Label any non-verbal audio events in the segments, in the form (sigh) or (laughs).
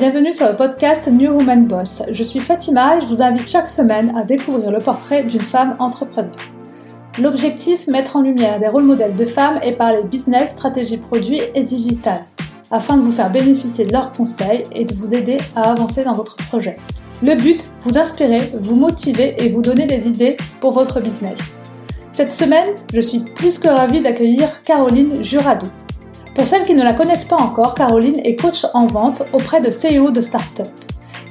bienvenue sur le podcast New Woman Boss. Je suis Fatima et je vous invite chaque semaine à découvrir le portrait d'une femme entrepreneur. L'objectif, mettre en lumière des rôles modèles de femmes et parler business, stratégie produit et digital, afin de vous faire bénéficier de leurs conseils et de vous aider à avancer dans votre projet. Le but, vous inspirer, vous motiver et vous donner des idées pour votre business. Cette semaine, je suis plus que ravie d'accueillir Caroline Jurado. Pour celles qui ne la connaissent pas encore, Caroline est coach en vente auprès de CEO de start-up.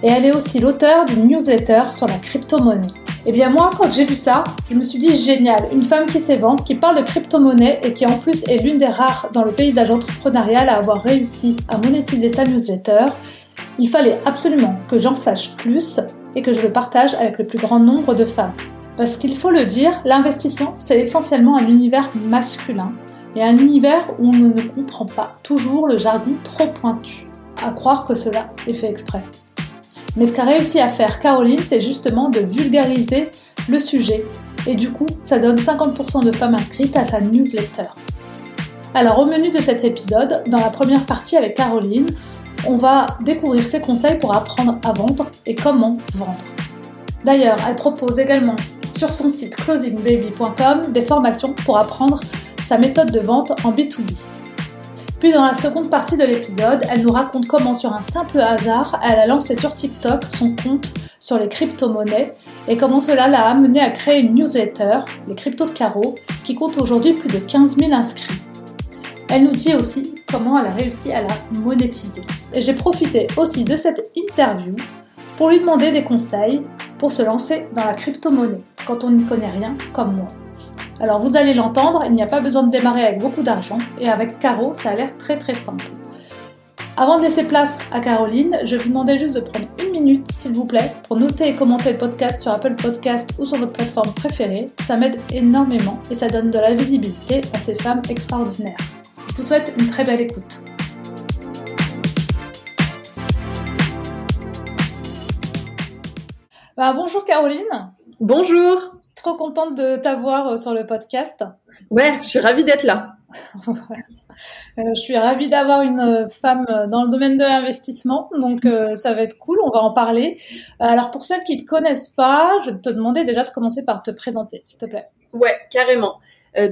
Et elle est aussi l'auteur d'une newsletter sur la crypto-monnaie. Et eh bien moi, quand j'ai vu ça, je me suis dit génial, une femme qui sait vendre, qui parle de crypto-monnaie et qui en plus est l'une des rares dans le paysage entrepreneurial à avoir réussi à monétiser sa newsletter, il fallait absolument que j'en sache plus et que je le partage avec le plus grand nombre de femmes. Parce qu'il faut le dire, l'investissement, c'est essentiellement un univers masculin un univers où on ne comprend pas toujours le jargon trop pointu, à croire que cela est fait exprès. Mais ce qu'a réussi à faire Caroline, c'est justement de vulgariser le sujet, et du coup, ça donne 50% de femmes inscrites à sa newsletter. Alors au menu de cet épisode, dans la première partie avec Caroline, on va découvrir ses conseils pour apprendre à vendre et comment vendre. D'ailleurs, elle propose également sur son site closingbaby.com des formations pour apprendre sa méthode de vente en B2B. Puis dans la seconde partie de l'épisode, elle nous raconte comment sur un simple hasard, elle a lancé sur TikTok son compte sur les crypto-monnaies et comment cela l'a amené à créer une newsletter, les cryptos de carreau, qui compte aujourd'hui plus de 15 000 inscrits. Elle nous dit aussi comment elle a réussi à la monétiser. J'ai profité aussi de cette interview pour lui demander des conseils pour se lancer dans la crypto-monnaie quand on n'y connaît rien comme moi. Alors vous allez l'entendre, il n'y a pas besoin de démarrer avec beaucoup d'argent et avec Caro, ça a l'air très très simple. Avant de laisser place à Caroline, je vous demandais juste de prendre une minute, s'il vous plaît, pour noter et commenter le podcast sur Apple Podcast ou sur votre plateforme préférée. Ça m'aide énormément et ça donne de la visibilité à ces femmes extraordinaires. Je vous souhaite une très belle écoute. Bah, bonjour Caroline. Bonjour. Trop contente de t'avoir euh, sur le podcast. Ouais, je suis ravie d'être là. (laughs) Euh, je suis ravie d'avoir une euh, femme dans le domaine de l'investissement, donc ça va être cool, on va en parler. Alors pour celles qui ne te connaissent pas, je te demander déjà de commencer par te présenter, s'il te plaît. Ouais, carrément.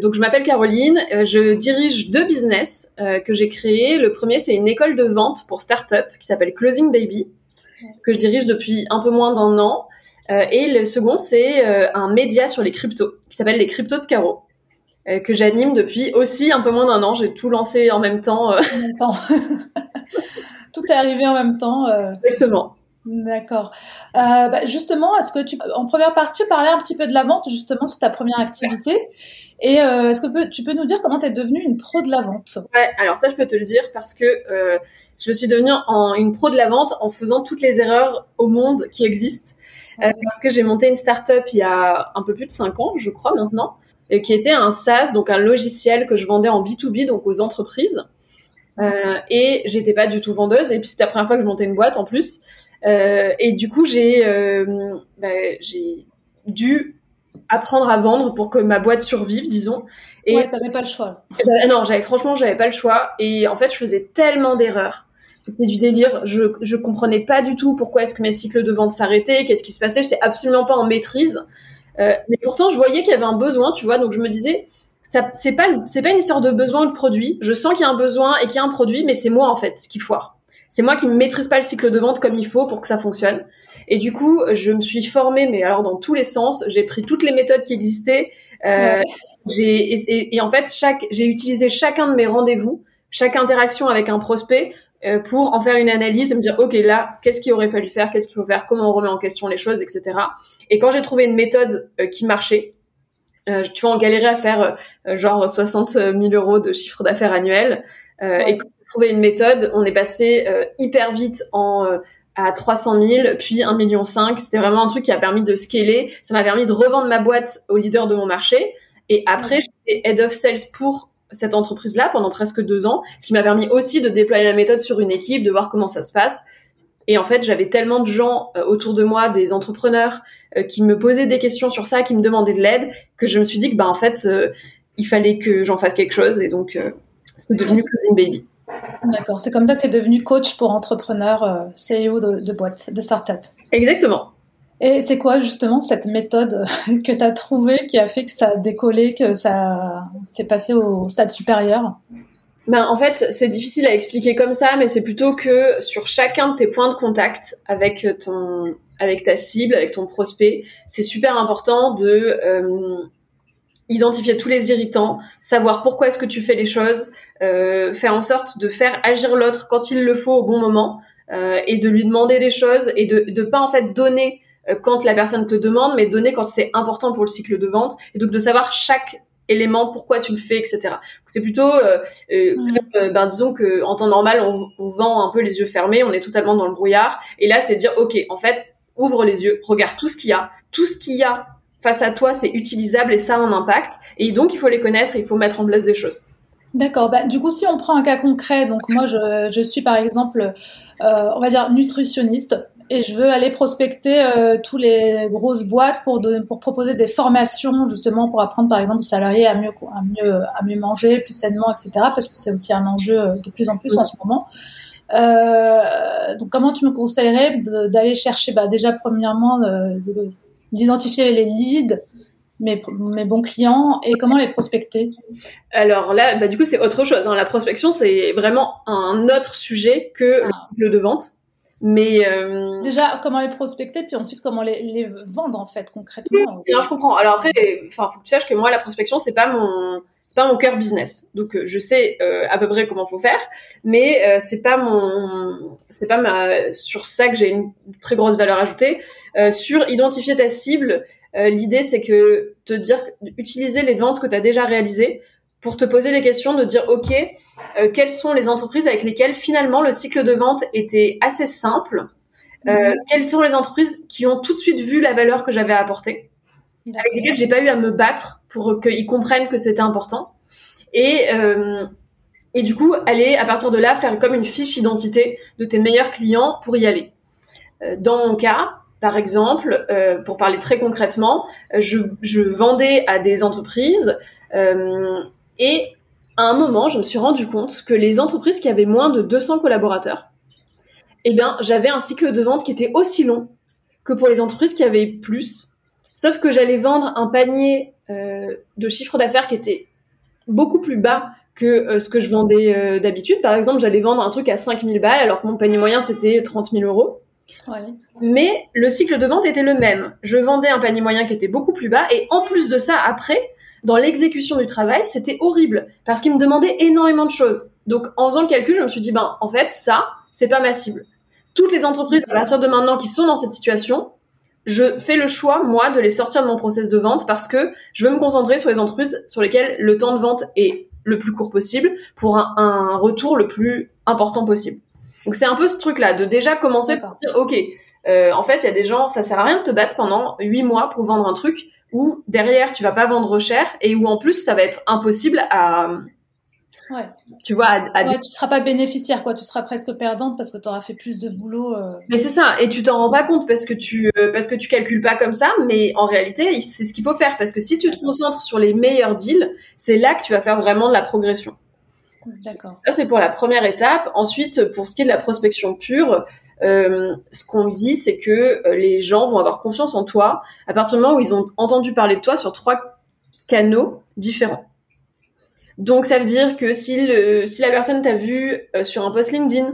donc je m'appelle Caroline, je dirige deux business que j'ai créés. Le premier, c'est une école de vente pour start-up qui s'appelle Closing Baby, que je dirige depuis un peu moins d'un an. Euh, et le second, c'est euh, un média sur les cryptos qui s'appelle les cryptos de Caro euh, que j'anime depuis aussi un peu moins d'un an. J'ai tout lancé en même temps. En même temps. (laughs) tout est arrivé en même temps. Exactement. D'accord. Euh, bah justement, est-ce que tu, en première partie, parler un petit peu de la vente, justement, sur ta première activité? Et euh, est-ce que tu peux nous dire comment tu es devenue une pro de la vente? Ouais, alors ça, je peux te le dire parce que euh, je suis devenue en, une pro de la vente en faisant toutes les erreurs au monde qui existent. Parce que j'ai monté une start-up il y a un peu plus de 5 ans, je crois maintenant, et qui était un SaaS, donc un logiciel que je vendais en B2B, donc aux entreprises. Euh, et j'étais pas du tout vendeuse. Et puis c'était la première fois que je montais une boîte en plus. Euh, et du coup, j'ai euh, bah, j'ai dû apprendre à vendre pour que ma boîte survive, disons. Et ouais, t'avais pas le choix. Non, j'avais franchement, j'avais pas le choix. Et en fait, je faisais tellement d'erreurs. C'était du délire. Je je comprenais pas du tout pourquoi est-ce que mes cycles de vente s'arrêtaient, qu'est-ce qui se passait. J'étais absolument pas en maîtrise. Euh, mais pourtant, je voyais qu'il y avait un besoin, tu vois. Donc je me disais, ça c'est pas c'est pas une histoire de besoin ou de produit. Je sens qu'il y a un besoin et qu'il y a un produit, mais c'est moi en fait qui foire. C'est moi qui ne maîtrise pas le cycle de vente comme il faut pour que ça fonctionne. Et du coup, je me suis formée, mais alors dans tous les sens, j'ai pris toutes les méthodes qui existaient. Euh, j'ai et, et, en fait, chaque j'ai utilisé chacun de mes rendez-vous, chaque interaction avec un prospect euh, pour en faire une analyse et me dire ok là qu'est-ce qu'il aurait fallu faire, qu'est-ce qu'il faut faire, comment on remet en question les choses, etc. Et quand j'ai trouvé une méthode euh, qui marchait, euh, tu vois, on galérait à faire euh, genre 60 000 euros de chiffre d'affaires annuel. Euh, et quand on trouvé une méthode, on est passé hyper vite en à 300 000, puis 1,5 million. C'était vraiment un truc qui a permis de scaler. Ça m'a permis de revendre ma boîte au leader de mon marché. Et après, j'étais head of sales pour cette entreprise-là pendant presque deux ans, ce qui m'a permis aussi de déployer la méthode sur une équipe, de voir comment ça se passe. Et en fait, j'avais tellement de gens autour de moi, des entrepreneurs, euh, qui me posaient des questions sur ça, qui me demandaient de l'aide, que je me suis dit que bah en fait euh, il fallait que j'en fasse quelque chose et donc euh, c'est devenu Closing Baby. D'accord, c'est comme ça que tu es devenu coach pour entrepreneurs, euh, CEO de, de boîtes, de start-up. Exactement. Et c'est quoi justement cette méthode que tu as trouvée qui a fait que ça a décollé, que ça s'est passé au stade supérieur? Ben, en fait, c'est difficile à expliquer comme ça, mais c'est plutôt que sur chacun de tes points de contact avec ton, avec ta cible, avec ton prospect, c'est super important de euh, identifier tous les irritants, savoir pourquoi est-ce que tu fais les choses, euh, faire en sorte de faire agir l'autre quand il le faut au bon moment, euh, et de lui demander des choses et de ne pas en fait donner euh, quand la personne te demande, mais donner quand c'est important pour le cycle de vente, et donc de savoir chaque élément, pourquoi tu le fais, etc. C'est plutôt, euh, euh, euh, ben disons que en temps normal, on, on, vend un peu les yeux fermés, on est totalement dans le brouillard, et là c'est dire, ok, en fait, ouvre les yeux, regarde tout ce qu'il y a, tout ce qu'il y a face à toi, c'est utilisable et ça a un impact, et donc il faut les connaître, il faut mettre en place des choses. D'accord. Bah, du coup, si on prend un cas concret, donc moi, je, je suis par exemple, euh, on va dire nutritionniste et je veux aller prospecter euh, tous les grosses boîtes pour pour proposer des formations justement pour apprendre par exemple aux salariés à mieux à mieux à mieux manger plus sainement etc parce que c'est aussi un enjeu euh, de plus en plus en ce moment euh, donc comment tu me conseillerais d'aller chercher bah, déjà premièrement d'identifier les leads mes, mes bons clients et comment les prospecter Alors là, bah, du coup, c'est autre chose. Hein. La prospection, c'est vraiment un autre sujet que ah. le de vente. Mais euh... déjà, comment les prospecter, puis ensuite comment les, les vendre en fait concrètement. Oui, je comprends. Alors après, enfin, faut que tu saches que moi, la prospection, c'est pas mon, pas mon cœur business. Donc, euh, je sais euh, à peu près comment faut faire, mais euh, c'est pas mon, c'est pas ma, sur ça que j'ai une très grosse valeur ajoutée. Euh, sur identifier ta cible, l'idée c'est que te dire, utiliser les ventes que tu as déjà réalisées pour te poser les questions de dire ok quelles sont les entreprises avec lesquelles finalement le cycle de vente était assez simple mhm. quelles sont les entreprises qui ont tout de suite vu la valeur que j'avais apportée? Avec lesquelles j'ai pas eu à me battre pour qu'ils comprennent que c'était important. Et euh, et du coup aller à partir de là faire comme une fiche identité de tes meilleurs clients pour y aller. Euh, dans mon cas par exemple, euh, pour parler très concrètement, je, je, vendais à des entreprises euh, et à un moment, je me suis rendu compte que les entreprises qui avaient moins de 200 collaborateurs, eh bien, j'avais un cycle de vente qui était aussi long que pour les entreprises qui avaient plus. Sauf que j'allais vendre un panier euh, de chiffre d'affaires qui était beaucoup plus bas que euh, ce que je vendais euh, d'habitude. Par exemple, j'allais vendre un truc à 5000 balles alors que mon panier moyen c'était 30 000 euros. Ouais. Mais le cycle de vente était le même. Je vendais un panier moyen qui était beaucoup plus bas et en plus de ça, après, dans l'exécution du travail, c'était horrible parce qu'il me demandait énormément de choses. Donc, en faisant le calcul, je me suis dit, ben, en fait, ça, c'est pas ma cible. Toutes les entreprises à partir de maintenant qui sont dans cette situation, je fais le choix, moi, de les sortir de mon process de vente parce que je veux me concentrer sur les entreprises sur lesquelles le temps de vente est le plus court possible pour un, un retour le plus important possible. Donc c'est un peu ce truc-là, de déjà commencer par dire, ok, euh, en fait, il y a des gens, ça sert à rien de te battre pendant huit mois pour vendre un truc où derrière tu vas pas vendre cher et où en plus ça va être impossible à ouais. tu vois à, ouais, tu seras pas bénéficiaire quoi tu seras presque perdante parce que tu auras fait plus de boulot euh... mais c'est ça et tu t'en rends pas compte parce que tu euh, parce que tu calcules pas comme ça mais en réalité c'est ce qu'il faut faire parce que si tu te concentres sur les meilleurs deals c'est là que tu vas faire vraiment de la progression D'accord. Ça, c'est pour la première étape. Ensuite, pour ce qui est de la prospection pure, euh, ce qu'on dit, c'est que euh, les gens vont avoir confiance en toi à partir du moment où ils ont entendu parler de toi sur trois canaux différents. Donc, ça veut dire que si, le, si la personne t'a vu euh, sur un post LinkedIn,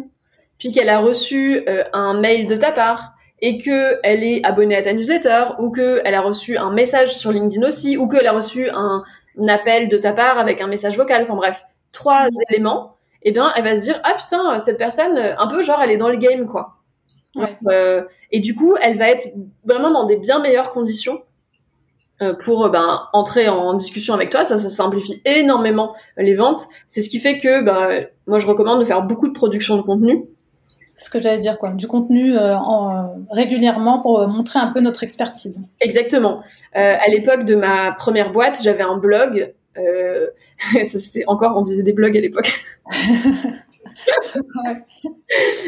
puis qu'elle a reçu euh, un mail de ta part, et que elle est abonnée à ta newsletter, ou que elle a reçu un message sur LinkedIn aussi, ou qu'elle a reçu un, un appel de ta part avec un message vocal, enfin bref, trois éléments, eh bien, elle va se dire ah putain cette personne un peu genre elle est dans le game quoi. Ouais. Euh, et du coup, elle va être vraiment dans des bien meilleures conditions pour ben, entrer en discussion avec toi. Ça, ça simplifie énormément les ventes. C'est ce qui fait que ben, moi, je recommande de faire beaucoup de production de contenu. Ce que j'allais dire, quoi. Du contenu euh, en, régulièrement pour montrer un peu notre expertise. Exactement. Euh, à l'époque de ma première boîte, j'avais un blog. Euh, (laughs) ça, c'est encore, on disait des blogs à l'époque. (laughs)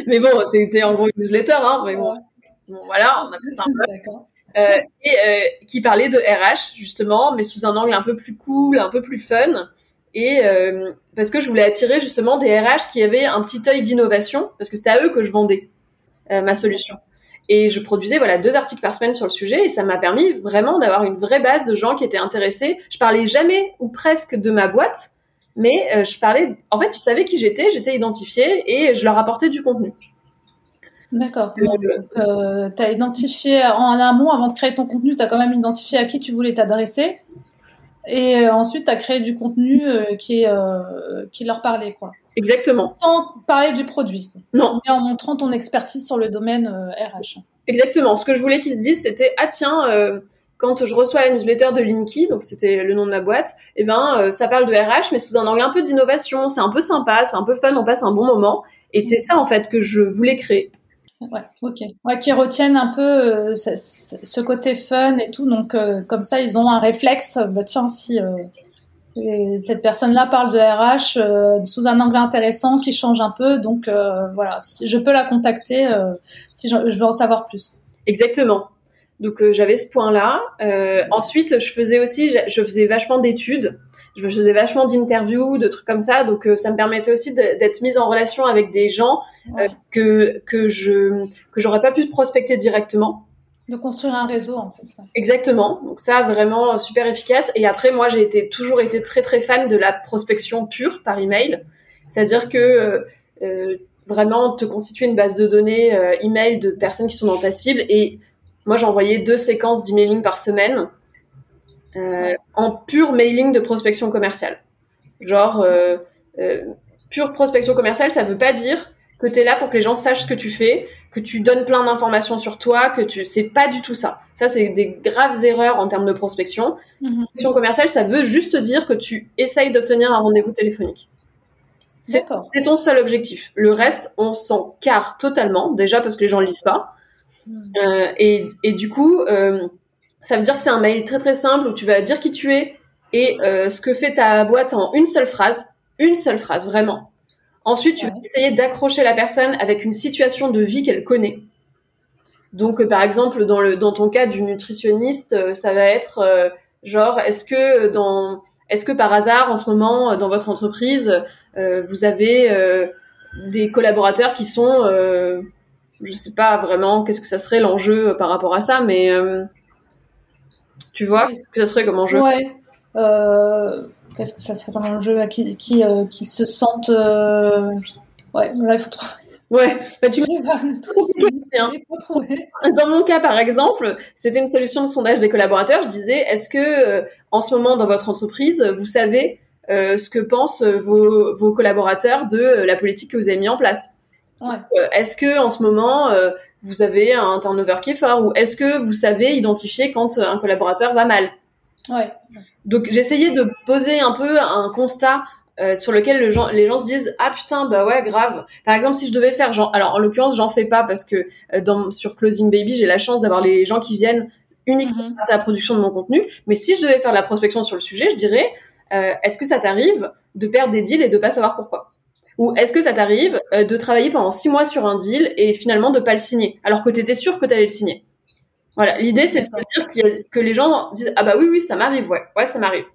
mais bon, c'était en gros une newsletter, hein, mais bon, bon voilà, on a fait un (laughs) Euh, et euh, qui parlait de RH justement, mais sous un angle un peu plus cool, un peu plus fun. et parce que je voulais attirer justement des RH qui avaient un petit œil d'innovation parce que c'était à eux que je vendais ma solution. Et je produisais voilà deux articles par semaine sur le sujet et ça m'a permis vraiment d'avoir une vraie base de gens qui étaient intéressés. Je parlais jamais ou presque de ma boîte, mais euh, je parlais. En fait, ils savaient qui j'étais, j'étais identifiée et je leur apportais du contenu. D'accord. Euh, tu as identifié en amont, avant de créer ton contenu, tu as quand même identifié à qui tu voulais t'adresser. Et euh, ensuite, tu as créé du contenu qui, qui leur parlait. Quoi. Exactement. Sans parler du produit. Non. Mais en montrant ton expertise sur le domaine RH. Exactement. Ce que je voulais qu'ils se disent, c'était Ah, tiens, quand je reçois la newsletter de Linky, donc c'était le nom de ma boîte, et eh ben euh, ça parle de RH mais sous un angle un peu d'innovation, c'est un peu sympa, c'est un peu fun, on passe un bon moment et c'est ça en fait que je voulais créer. Ouais, ok. Ouais, qui retiennent un peu euh, ce, côté fun et tout, donc euh, comme ça ils ont un réflexe. Bah tiens, si cette personne-là parle de RH sous un angle intéressant qui change un peu, donc voilà, je peux la contacter si je veux en savoir plus. Exactement. Donc euh, j'avais ce point-là. Euh, ensuite, je faisais aussi, je faisais vachement d'études, je faisais vachement d'interviews, de trucs comme ça. Donc euh, ça me permettait aussi d'être mise en relation avec des gens que que je que j'aurais pas pu prospecter directement. De construire un réseau en fait. Exactement. Donc ça vraiment super efficace. Et après moi j'ai été toujours été très très fan de la prospection pure par email. C'est-à-dire que vraiment te constituer une base de données email de personnes qui sont dans ta cible et moi, j'envoyais deux séquences d'emailing par semaine euh, en pur mailing de prospection commerciale. Genre, euh, euh, pure prospection commerciale, ça veut pas dire que tu es là pour que les gens sachent ce que tu fais, que tu donnes plein d'informations sur toi, que tu c'est pas du tout ça. Ça c'est des graves erreurs en termes de prospection. Mm-hmm. Prospection commerciale, ça veut juste dire que tu essayes d'obtenir un rendez-vous téléphonique. C'est ton seul objectif. Le reste, on s'en carre totalement, déjà parce que les gens lisent pas. Euh, et, et, du coup, euh, ça veut dire que c'est un mail très très simple où tu vas dire qui tu es et euh, ce que fait ta boîte en une seule phrase, une seule phrase vraiment. Ensuite, tu vas essayer d'accrocher la personne avec une situation de vie qu'elle connaît. Donc, par exemple, dans, le, dans ton cas du nutritionniste, ça va être genre, est-ce que dans, est-ce que par hasard, en ce moment, dans votre entreprise, vous avez des collaborateurs qui sont je sais pas vraiment qu'est-ce que ça serait l'enjeu euh, par rapport à ça, mais euh, tu vois, qu'est-ce que ça serait comme enjeu Ouais. Euh, qu'est-ce que ça serait comme enjeu qui, qui, qui se sentent. Ouais, là, il faut trouver. Ouais, bah, tu (laughs) Dans mon cas, par exemple, c'était une solution de sondage des collaborateurs. Je disais, est-ce que en ce moment dans votre entreprise, vous savez ce que pensent vos, vos collaborateurs de la politique que vous avez mis en place? Ouais. Euh, est-ce que en ce moment euh, vous avez un turnover qui est fort ou est-ce que vous savez identifier quand un collaborateur va mal? Ouais. Donc j'essayais de poser un peu un constat euh, sur lequel le gens, les gens se disent ah putain bah ouais grave. Par exemple si je devais faire genre alors en l'occurrence j'en fais pas parce que dans sur Closing Baby j'ai la chance d'avoir les gens qui viennent uniquement mm-hmm. à la production de mon contenu. Mais si je devais faire de la prospection sur le sujet je dirais est-ce que ça t'arrive de perdre des deals et de pas savoir pourquoi? Ou est-ce que ça t'arrive euh, de travailler pendant six mois sur un deal et finalement de pas le signer, alors que tu étais sûr que tu allais le signer? Voilà, l'idée c'est de se dire que les gens disent ah bah oui oui ça m'arrive ouais ouais ça m'arrive.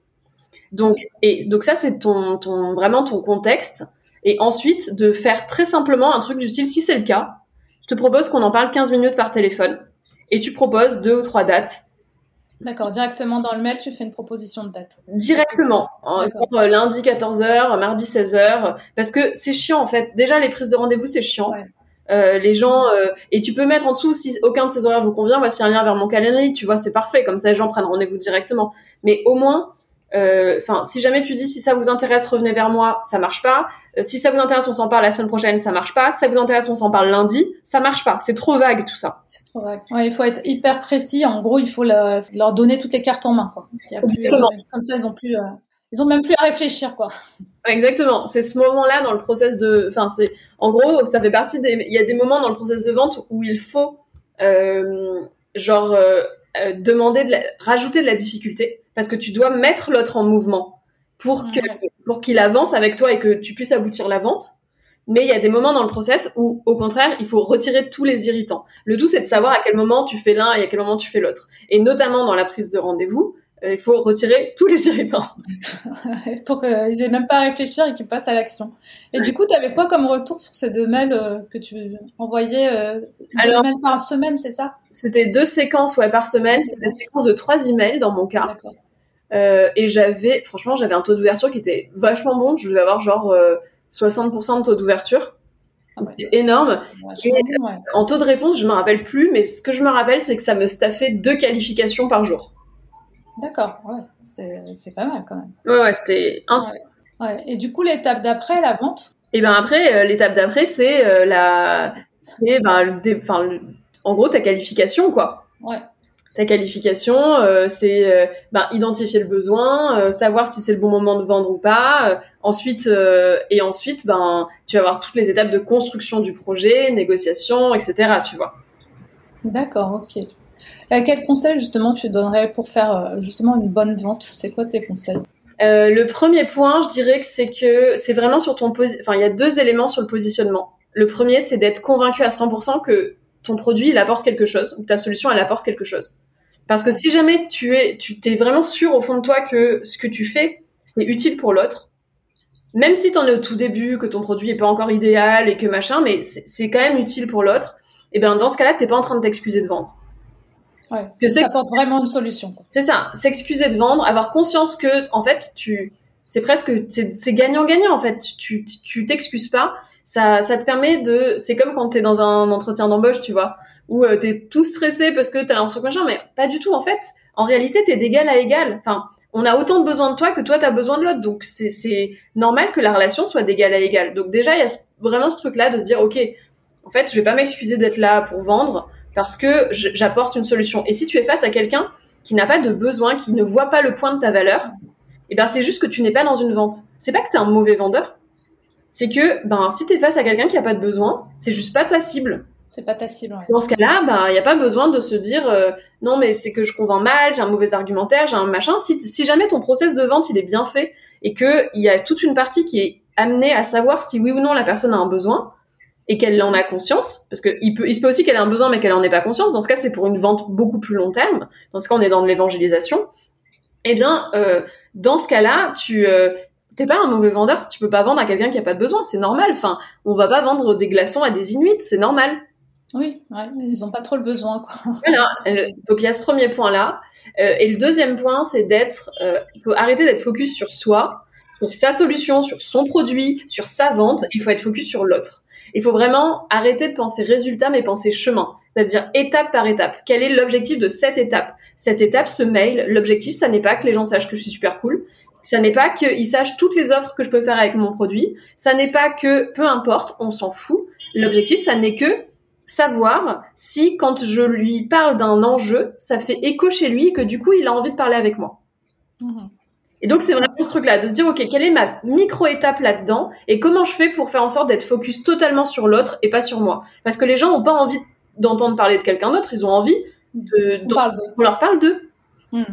Donc et donc ça c'est ton ton vraiment ton contexte et ensuite de faire très simplement un truc du style si c'est le cas, je te propose qu'on en parle 15 minutes par téléphone et tu proposes deux ou trois dates D'accord, directement dans le mail, tu fais une proposition de date. Directement. Euh, lundi 14h, mardi 16h. Parce que c'est chiant en fait. Déjà, les prises de rendez-vous, c'est chiant. Euh, les gens euh, et tu peux mettre en dessous si aucun de ces horaires vous convient, voici un lien vers mon calendrier, tu vois, c'est parfait. Comme ça, les gens prennent rendez-vous directement. Mais au moins, enfin, si jamais tu dis si ça vous intéresse, revenez vers moi, ça marche pas. Euh, si ça vous intéresse, on s'en parle la semaine prochaine, ça marche pas. Si ça vous intéresse, on s'en parle lundi, ça marche pas. C'est trop vague tout ça. C'est trop vague. Ouais, il faut être hyper précis. En gros, il faut leur donner toutes les cartes en main. Quoi. Euh, comme ça, ils ont plus, euh, ils ont même plus à réfléchir, quoi. Exactement. C'est ce moment-là dans le process de, enfin, c'est, en gros, ça fait partie des, il y a des moments dans le process de vente où il faut, euh, genre, demander de la... rajouter de la difficulté parce que tu dois mettre l'autre en mouvement pour que pour qu'il avance avec toi et que tu puisses aboutir la vente. Mais il y a des moments dans le process où, au contraire, il faut retirer tous les irritants. Le tout, c'est de savoir à quel moment tu fais l'un et à quel moment tu fais l'autre. Et notamment dans la prise de rendez-vous, il faut retirer tous les irritants. (laughs) Pour qu'ils n'aient même pas à réfléchir et qu'ils passent à l'action. Et du coup, tu avais quoi comme retour sur ces deux mails que tu envoyais deux mails par semaine, c'est ça? C'était deux séquences ouais, par semaine. C'était des séquences de trois emails dans mon cas. Et j'avais, franchement, j'avais un taux d'ouverture qui était vachement bon. Je devais avoir genre 60% de taux d'ouverture. Ah c'était énorme. En taux de réponse, je me rappelle plus, mais ce que je me rappelle, c'est que ça me staffait deux qualifications par jour. D'accord, ouais, c'est pas mal quand même. Ouais, ouais, c'était. Ouais. Et du coup, l'étape d'après, la vente? Et eh bien après, euh, l'étape d'après, c'est euh, la. C'est, ben, en gros, ta qualification, quoi. Ouais ta qualification, euh, c'est euh, ben, identifier le besoin, euh, savoir si c'est le bon moment de vendre ou pas. ensuite, et ensuite, ben, tu vas avoir toutes les étapes de construction du projet, négociation, etc. Tu vois. D'accord, ok. quel conseil justement tu donnerais pour faire justement une bonne vente? C'est quoi tes conseils? Le premier point, je dirais que c'est que c'est vraiment sur ton Enfin, il y a deux éléments sur le positionnement. Le premier, c'est d'être convaincu à 100% que ton produit, il apporte quelque chose, ou ta solution, elle apporte quelque chose. Parce que si jamais tu es, tu t'es vraiment sûr au fond de toi que ce que tu fais, c'est utile pour l'autre, même si tu en es au tout début, que ton produit est pas encore idéal et que machin, mais c'est quand même utile pour l'autre, et eh bien dans ce cas-là, t'es pas en train de t'excuser de vendre. Ouais, que ça apporte vraiment une solution. C'est ça, s'excuser de vendre, avoir conscience que en fait tu c'est presque c'est gagnant-gagnant en fait. Tu tu t'excuses pas, ça ça te permet de c'est comme quand tu es dans un entretien d'embauche, tu vois, où euh, tu es tout stressé parce que tu as l'impression que machin mais pas du tout en fait. En réalité, tu es d'égal à égal. Enfin, on a autant de besoin de toi que toi tu as besoin de l'autre. Donc c'est c'est normal que la relation soit d'égal à égal. Donc déjà, il y a vraiment ce truc là de se dire OK, en fait, je vais pas m'excuser d'être là pour vendre parce que j'apporte une solution. Et si tu es face à quelqu'un qui n'a pas de besoin, qui ne voit pas le point de ta valeur, eh ben c'est juste que tu n'es pas dans une vente. C'est pas que tu es un mauvais vendeur. C'est que ben si tu es face à quelqu'un qui a pas de besoin, c'est juste pas ta cible. C'est pas ta cible. Dans ce cas-là, ben il y a pas besoin de se dire euh, non mais c'est que je convainc mal, j'ai un mauvais argumentaire, j'ai un machin. Si, si jamais ton process de vente il est bien fait et que il y a toute une partie qui est amenée à savoir si oui ou non la personne a un besoin et qu'elle en a conscience, parce que il peut, il se peut aussi qu'elle ait un besoin mais qu'elle en ait pas conscience. Dans ce cas, c'est pour une vente beaucoup plus long terme. Dans ce cas, on est dans de l'évangélisation eh bien, euh, dans ce cas-là, tu euh, t'es pas un mauvais vendeur si tu peux pas vendre à quelqu'un qui a pas de besoin. C'est normal. Enfin, on va pas vendre des glaçons à des Inuits, c'est normal. Oui, ouais, mais ils ont pas trop le besoin, quoi. Voilà. Euh, donc il y a ce premier point-là, euh, et le deuxième point, c'est d'être. il faut arrêter d'être focus sur soi, sur sa solution, sur son produit, sur sa vente. Il faut être focus sur l'autre. Il faut vraiment arrêter de penser résultat, mais penser chemin. C'est-à-dire étape par étape. Quel est l'objectif de cette étape? Cette étape, ce mail, l'objectif, ça n'est pas que les gens sachent que je suis super cool. Ça n'est pas qu'ils sachent toutes les offres que je peux faire avec mon produit. Ça n'est pas que, peu importe, on s'en fout. L'objectif, ça n'est que savoir si, quand je lui parle d'un enjeu, ça fait écho chez lui et que du coup, il a envie de parler avec moi. Mhm. Et donc, c'est vraiment ce truc-là, de se dire, OK, quelle est ma micro-étape là-dedans et comment je fais pour faire en sorte d'être focus totalement sur l'autre et pas sur moi? Parce que les gens n'ont pas envie d'entendre parler de quelqu'un d'autre, ils ont envie on, leur parle d'eux. Hmm.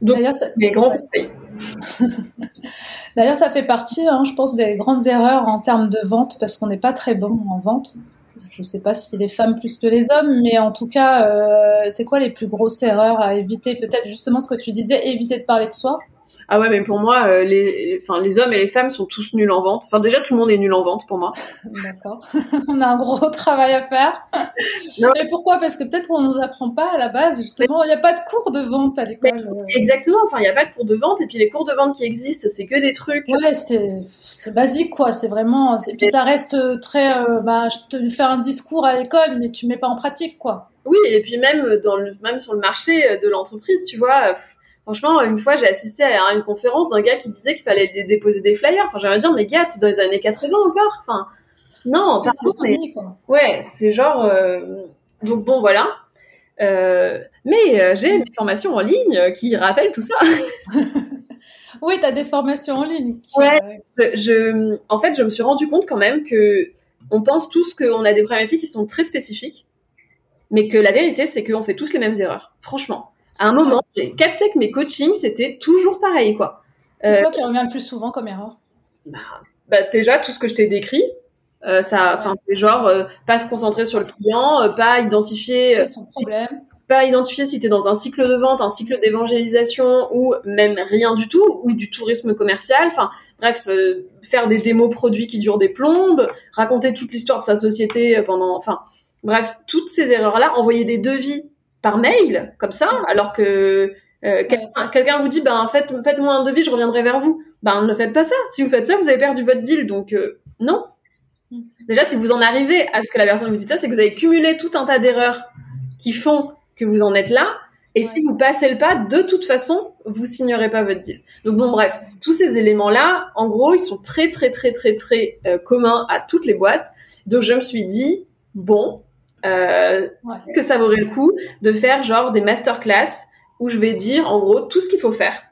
Donc, les grands conseils. (laughs) D'ailleurs, ça fait partie, hein, je pense, des grandes erreurs en termes de vente, parce qu'on n'est pas très bon en vente. Je ne sais pas si les femmes plus que les hommes, mais en tout cas, euh, c'est quoi les plus grosses erreurs à éviter? Peut-être justement ce que tu disais, éviter de parler de soi. Ah ouais, mais pour moi, euh, les, enfin, les hommes et les femmes sont tous nuls en vente. Enfin, déjà, tout le monde est nul en vente pour moi. (laughs) D'accord. (laughs) on a un gros travail à faire. (laughs) Mais pourquoi? Parce que peut-être qu'on nous apprend pas à la base, justement. Il n'y a pas de cours de vente à l'école. Exactement. Enfin, il n'y a pas de cours de vente. Et puis, les cours de vente qui existent, c'est que des trucs. Ouais, c'est basique, quoi. C'est vraiment. Puis, ça reste très. Euh, bah, je te fais un discours à l'école, mais tu mets pas en pratique, quoi. Oui, et puis même dans le, même sur le marché de l'entreprise, tu vois Franchement, une fois, j'ai assisté à une conférence d'un gars qui disait qu'il fallait déposer des flyers. Enfin, j'aimerais dire, mais gars, t'es dans les années 80 encore. Enfin, non, pardon, mais... Ouais, c'est genre... Euh, donc bon, voilà. Euh, mais euh, j'ai une formation en ligne qui rappelle tout ça. (laughs) oui, tu as des formations en ligne. Ouais, je, en fait, je me suis rendu compte quand même que on pense tous qu'on a des problématiques qui sont très spécifiques, mais que la vérité, c'est qu'on fait tous les mêmes erreurs. Franchement à un moment, j'ai capté que mes coachings, c'était toujours pareil, quoi. C'est quoi euh, qui revient le plus souvent comme erreur? Bah, bah, déjà, tout ce que je t'ai décrit. Euh, ça, enfin, c'est genre euh, pas se concentrer sur le client, pas identifier son problème, pas identifié si tu es dans un cycle de vente, un cycle d'évangélisation ou même rien du tout, ou du tourisme commercial. Enfin, bref, faire des démos produits qui durent des plombes, raconter toute l'histoire de sa société pendant, enfin, bref, toutes ces erreurs-là, envoyer des devis par mail comme ça, alors que euh, quelqu'un vous dit, ben en fait, faites-moi un devis, je reviendrai vers vous. Ben ne faites pas ça. Si vous faites ça, vous avez perdu votre deal. Donc euh, non. Mm. Déjà, si vous en arrivez à ce que la personne vous dit ça, c'est que vous avez cumulé tout un tas d'erreurs qui font que vous en êtes là. Et si vous passez le pas, de toute façon, vous signerez pas votre deal. Donc bon, bref, tous ces éléments-là, en gros, ils sont très très très très très euh, communs à toutes les boîtes. Donc je me suis dit, bon, euh, que ça vaudrait le coup de faire genre des masterclass où je vais dire en gros tout ce qu'il faut faire.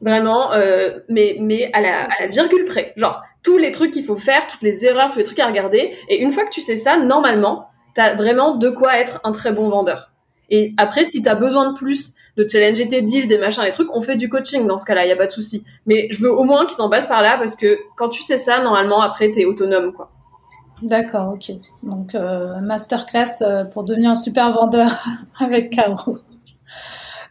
Vraiment, euh, mais, mais à la, à la virgule près. Genre, tous les trucs qu'il faut faire, toutes les erreurs, tous les trucs à regarder. Et une fois que tu sais ça, normalement, t'as vraiment de quoi être un très bon vendeur. Et après, si t'as besoin de plus, de challenger tes deals, des machins, des trucs, on fait du coaching dans ce cas-là, il y a pas de souci. Mais je veux au moins qu'ils s'en passent par là parce que quand tu sais ça, normalement, après, t'es autonome, quoi. D'accord, ok. Donc, euh, masterclass euh, pour devenir un super vendeur (laughs) avec Caro.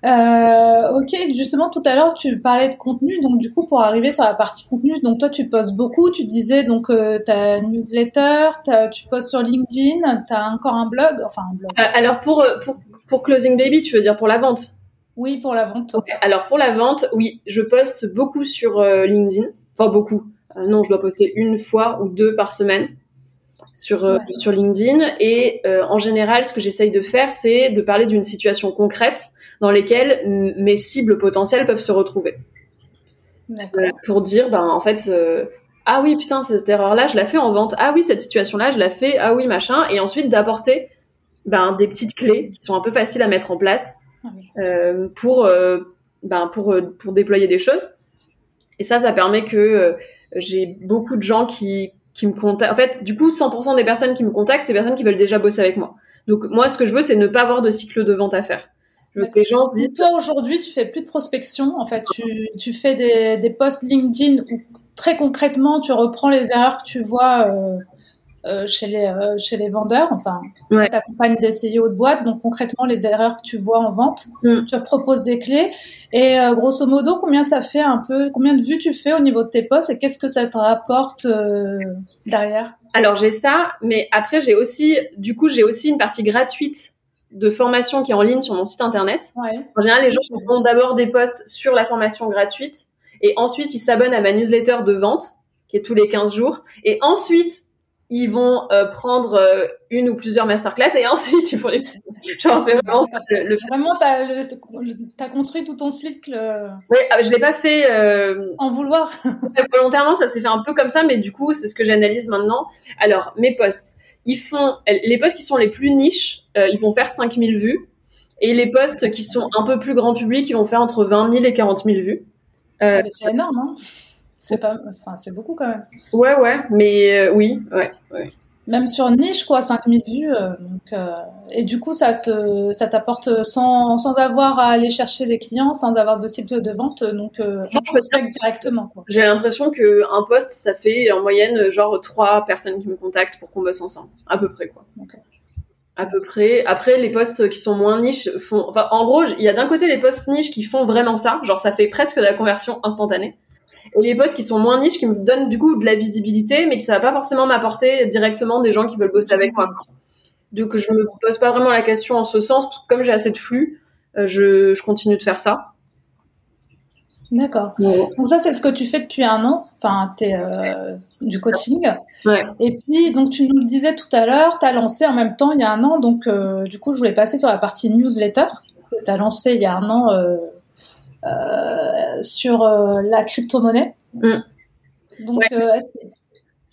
Euh, ok, justement tout à l'heure tu parlais de contenu, donc du coup pour arriver sur la partie contenu, donc toi tu postes beaucoup, tu disais donc euh, ta newsletter, tu postes sur LinkedIn, tu as encore un blog, enfin un blog. Euh, alors pour, pour pour Closing Baby, tu veux dire pour la vente? Oui, pour la vente. Alors pour la vente, oui, je poste beaucoup sur LinkedIn, enfin beaucoup. non, je dois poster une fois ou deux par semaine sur sur LinkedIn et en général, ce que j'essaye de faire, c'est de parler d'une situation concrète dans lesquelles mes cibles potentielles peuvent se retrouver. pour dire, ben en fait, euh, ah oui, putain, cette erreur-là, je la fais en vente. Ah oui, cette situation-là, je la fais. Ah oui, machin. Et ensuite d'apporter ben, des petites clés qui sont un peu faciles à mettre en place ah euh, pour, euh, ben, pour, pour déployer des choses. Et ça, ça permet que j'ai beaucoup de gens qui, qui me contactent. En fait, du coup, 100% des personnes qui me contactent, c'est des personnes qui veulent déjà bosser avec moi. Donc moi, ce que je veux, c'est ne pas avoir de cycle de vente à faire. Les gens disent. Toi aujourd'hui, tu fais plus de prospection. En fait, tu, tu fais des, des posts LinkedIn où très concrètement, tu reprends les erreurs que tu vois euh, euh, chez les euh, chez les vendeurs. Enfin, ouais. tu accompagnes des CEO de boîte, donc concrètement les erreurs que tu vois en vente, mm. tu proposes des clés. Et euh, grosso modo, combien ça fait un peu, combien de vues tu fais au niveau de tes posts et qu'est-ce que ça te rapporte euh, derrière? Alors j'ai ça, mais après j'ai aussi, du coup j'ai aussi une partie gratuite de formation qui est en ligne sur mon site internet. En général, les gens font d'abord des posts sur la formation gratuite et ensuite ils s'abonnent à ma newsletter de vente qui est tous les 15 jours et ensuite ils vont euh, prendre euh, une ou plusieurs masterclass et (laughs) ensuite ils font les genre c'est vraiment le, le... vraiment t'as as construit tout ton cycle euh, oui ah, je l'ai pas fait en vouloir. (laughs) volontairement ça s'est fait un peu comme ça mais du coup c'est ce que j'analyse maintenant. Alors mes posts ils font les posts qui sont les plus niches ils vont faire 5000 vues. Et les posts qui sont un peu plus grand public ils vont faire entre 20 000 et 40 000 vues. Ah, c'est énorme hein c'est pas, enfin, c'est beaucoup quand même. Ouais, ouais, mais euh, oui, ouais, ouais. Même sur niche, quoi, 5000 vues. Euh, donc, euh, et du coup, ça te, ça t'apporte sans, sans avoir à aller chercher des clients, sans avoir de site de vente. Donc, je prospecte directement. Quoi. J'ai l'impression que un poste, ça fait en moyenne genre trois personnes qui me contactent pour qu'on bosse ensemble, à peu près, quoi. À peu près. Après, les postes qui sont moins niches font, enfin, en gros, il y a d'un côté les postes niches qui font vraiment ça, genre ça fait presque de la conversion instantanée. Et les posts qui sont moins niches, qui me donnent du coup de la visibilité, mais qui ça va pas forcément m'apporter directement des gens qui veulent bosser avec moi. Donc je me pose pas vraiment la question en ce sens, parce que comme j'ai assez de flux, euh, je, je continue de faire ça. D'accord. Donc ça, c'est ce que tu fais depuis un an, enfin, tu es euh, du coaching. Ouais. Et puis, donc tu nous le disais tout à l'heure, tu as lancé en même temps il y a un an, donc euh, du coup, je voulais passer sur la partie newsletter. Tu as lancé il y a un an euh, sur euh, la crypto-monnaie. Mm. Donc, euh,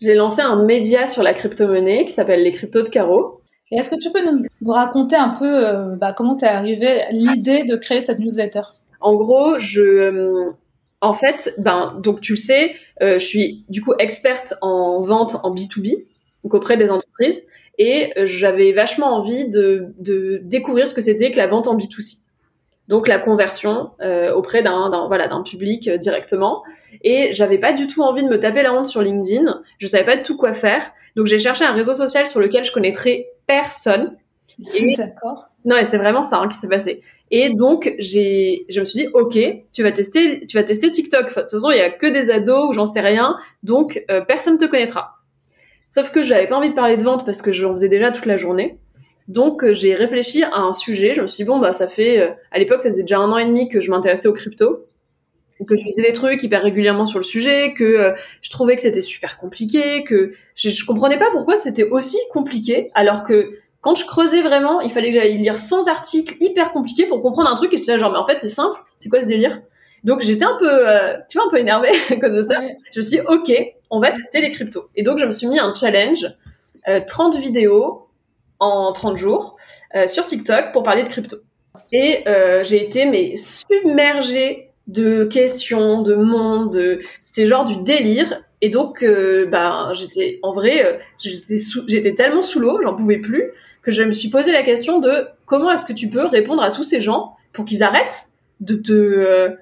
j'ai lancé un média sur la crypto-monnaie qui s'appelle les cryptos de Caro. Et est-ce que tu peux nous, raconter un peu bah, comment t'es arrivé l'idée de créer cette newsletter? En gros, je, en fait, ben donc tu le sais, je suis du coup experte en vente en B2B, donc auprès des entreprises, et j'avais vachement envie de, de découvrir ce que c'était que la vente en B2C donc la conversion euh, auprès d'un voilà d'un public euh, directement et j'avais pas du tout envie de me taper la honte sur LinkedIn je savais pas du tout quoi faire donc j'ai cherché un réseau social sur lequel je connaîtrais personne (laughs) D'accord. Non, et c'est vraiment ça hein, qui s'est passé. Et donc, j'ai, je me suis dit, ok, tu vas tester, tu vas tester TikTok. de toute façon, il y a que des ados ou j'en sais rien, donc euh, personne te connaîtra. Sauf que j'avais pas envie de parler de vente parce que j'en faisais déjà toute la journée. Donc, euh, j'ai réfléchi à un sujet. Je me suis dit, bon, bah, ça fait, euh, à l'époque, ça faisait déjà un an et demi que je m'intéressais aux crypto que je faisais des trucs hyper régulièrement sur le sujet, que je trouvais que c'était super compliqué, que je, je comprenais pas pourquoi c'était aussi compliqué, alors que quand je creusais vraiment, il fallait que j'aille lire 100 articles hyper compliqués pour comprendre un truc et j'étais là genre mais en fait c'est simple, c'est quoi ce délire? Donc j'étais un peu euh, tu vois un peu énervée (laughs) à cause de ça. Je me suis dit OK, on va tester les cryptos. Et donc je me suis mis un challenge 30 euh, vidéos en 30 jours euh, sur TikTok pour parler de crypto. Et j'ai été mais submergée de questions, de monde, de... c'était genre du délire. Et donc, bah, j'étais en vrai, j'étais j'étais tellement sous l'eau, j'en pouvais plus que je me suis posé la question de comment est-ce que tu peux répondre à tous ces gens pour qu'ils arrêtent de te,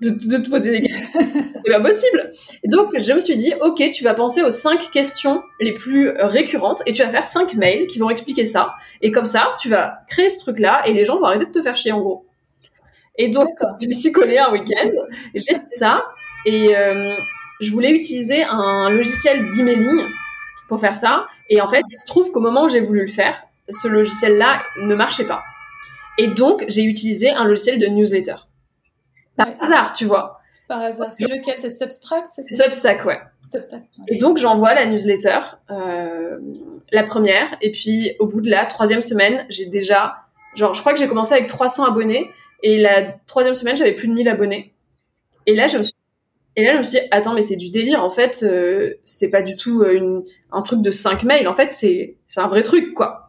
de, te poser des questions. (laughs) c'est pas possible. Et donc, je me suis dit, ok, tu vas penser aux cinq questions les plus récurrentes et tu vas faire cinq mails qui vont expliquer ça. Et comme ça, tu vas créer ce truc-là et les gens vont arrêter de te faire chier, en gros. Et donc, je me suis collée un week-end, j'ai fait ça et euh, je voulais utiliser un logiciel d'emailing pour faire ça. Et en fait, il se trouve qu'au moment où j'ai voulu le faire, ce logiciel-là ne marchait pas. Et donc, j'ai utilisé un logiciel de newsletter. Par hasard, tu vois. Par hasard. C'est lequel? C'est Substack C'est Substack, ouais. Substack. Et donc, j'envoie la newsletter, euh, la première, et puis au bout de la troisième semaine, j'ai déjà, genre, je crois que j'ai commencé avec 300 abonnés, et la troisième semaine, j'avais plus de 1000 abonnés. Et là, je me suis et là, je me suis dit, attends, mais c'est du délire. En fait, euh, c'est pas du tout euh, une, un truc de 5 mails. En fait, c'est un vrai truc, quoi.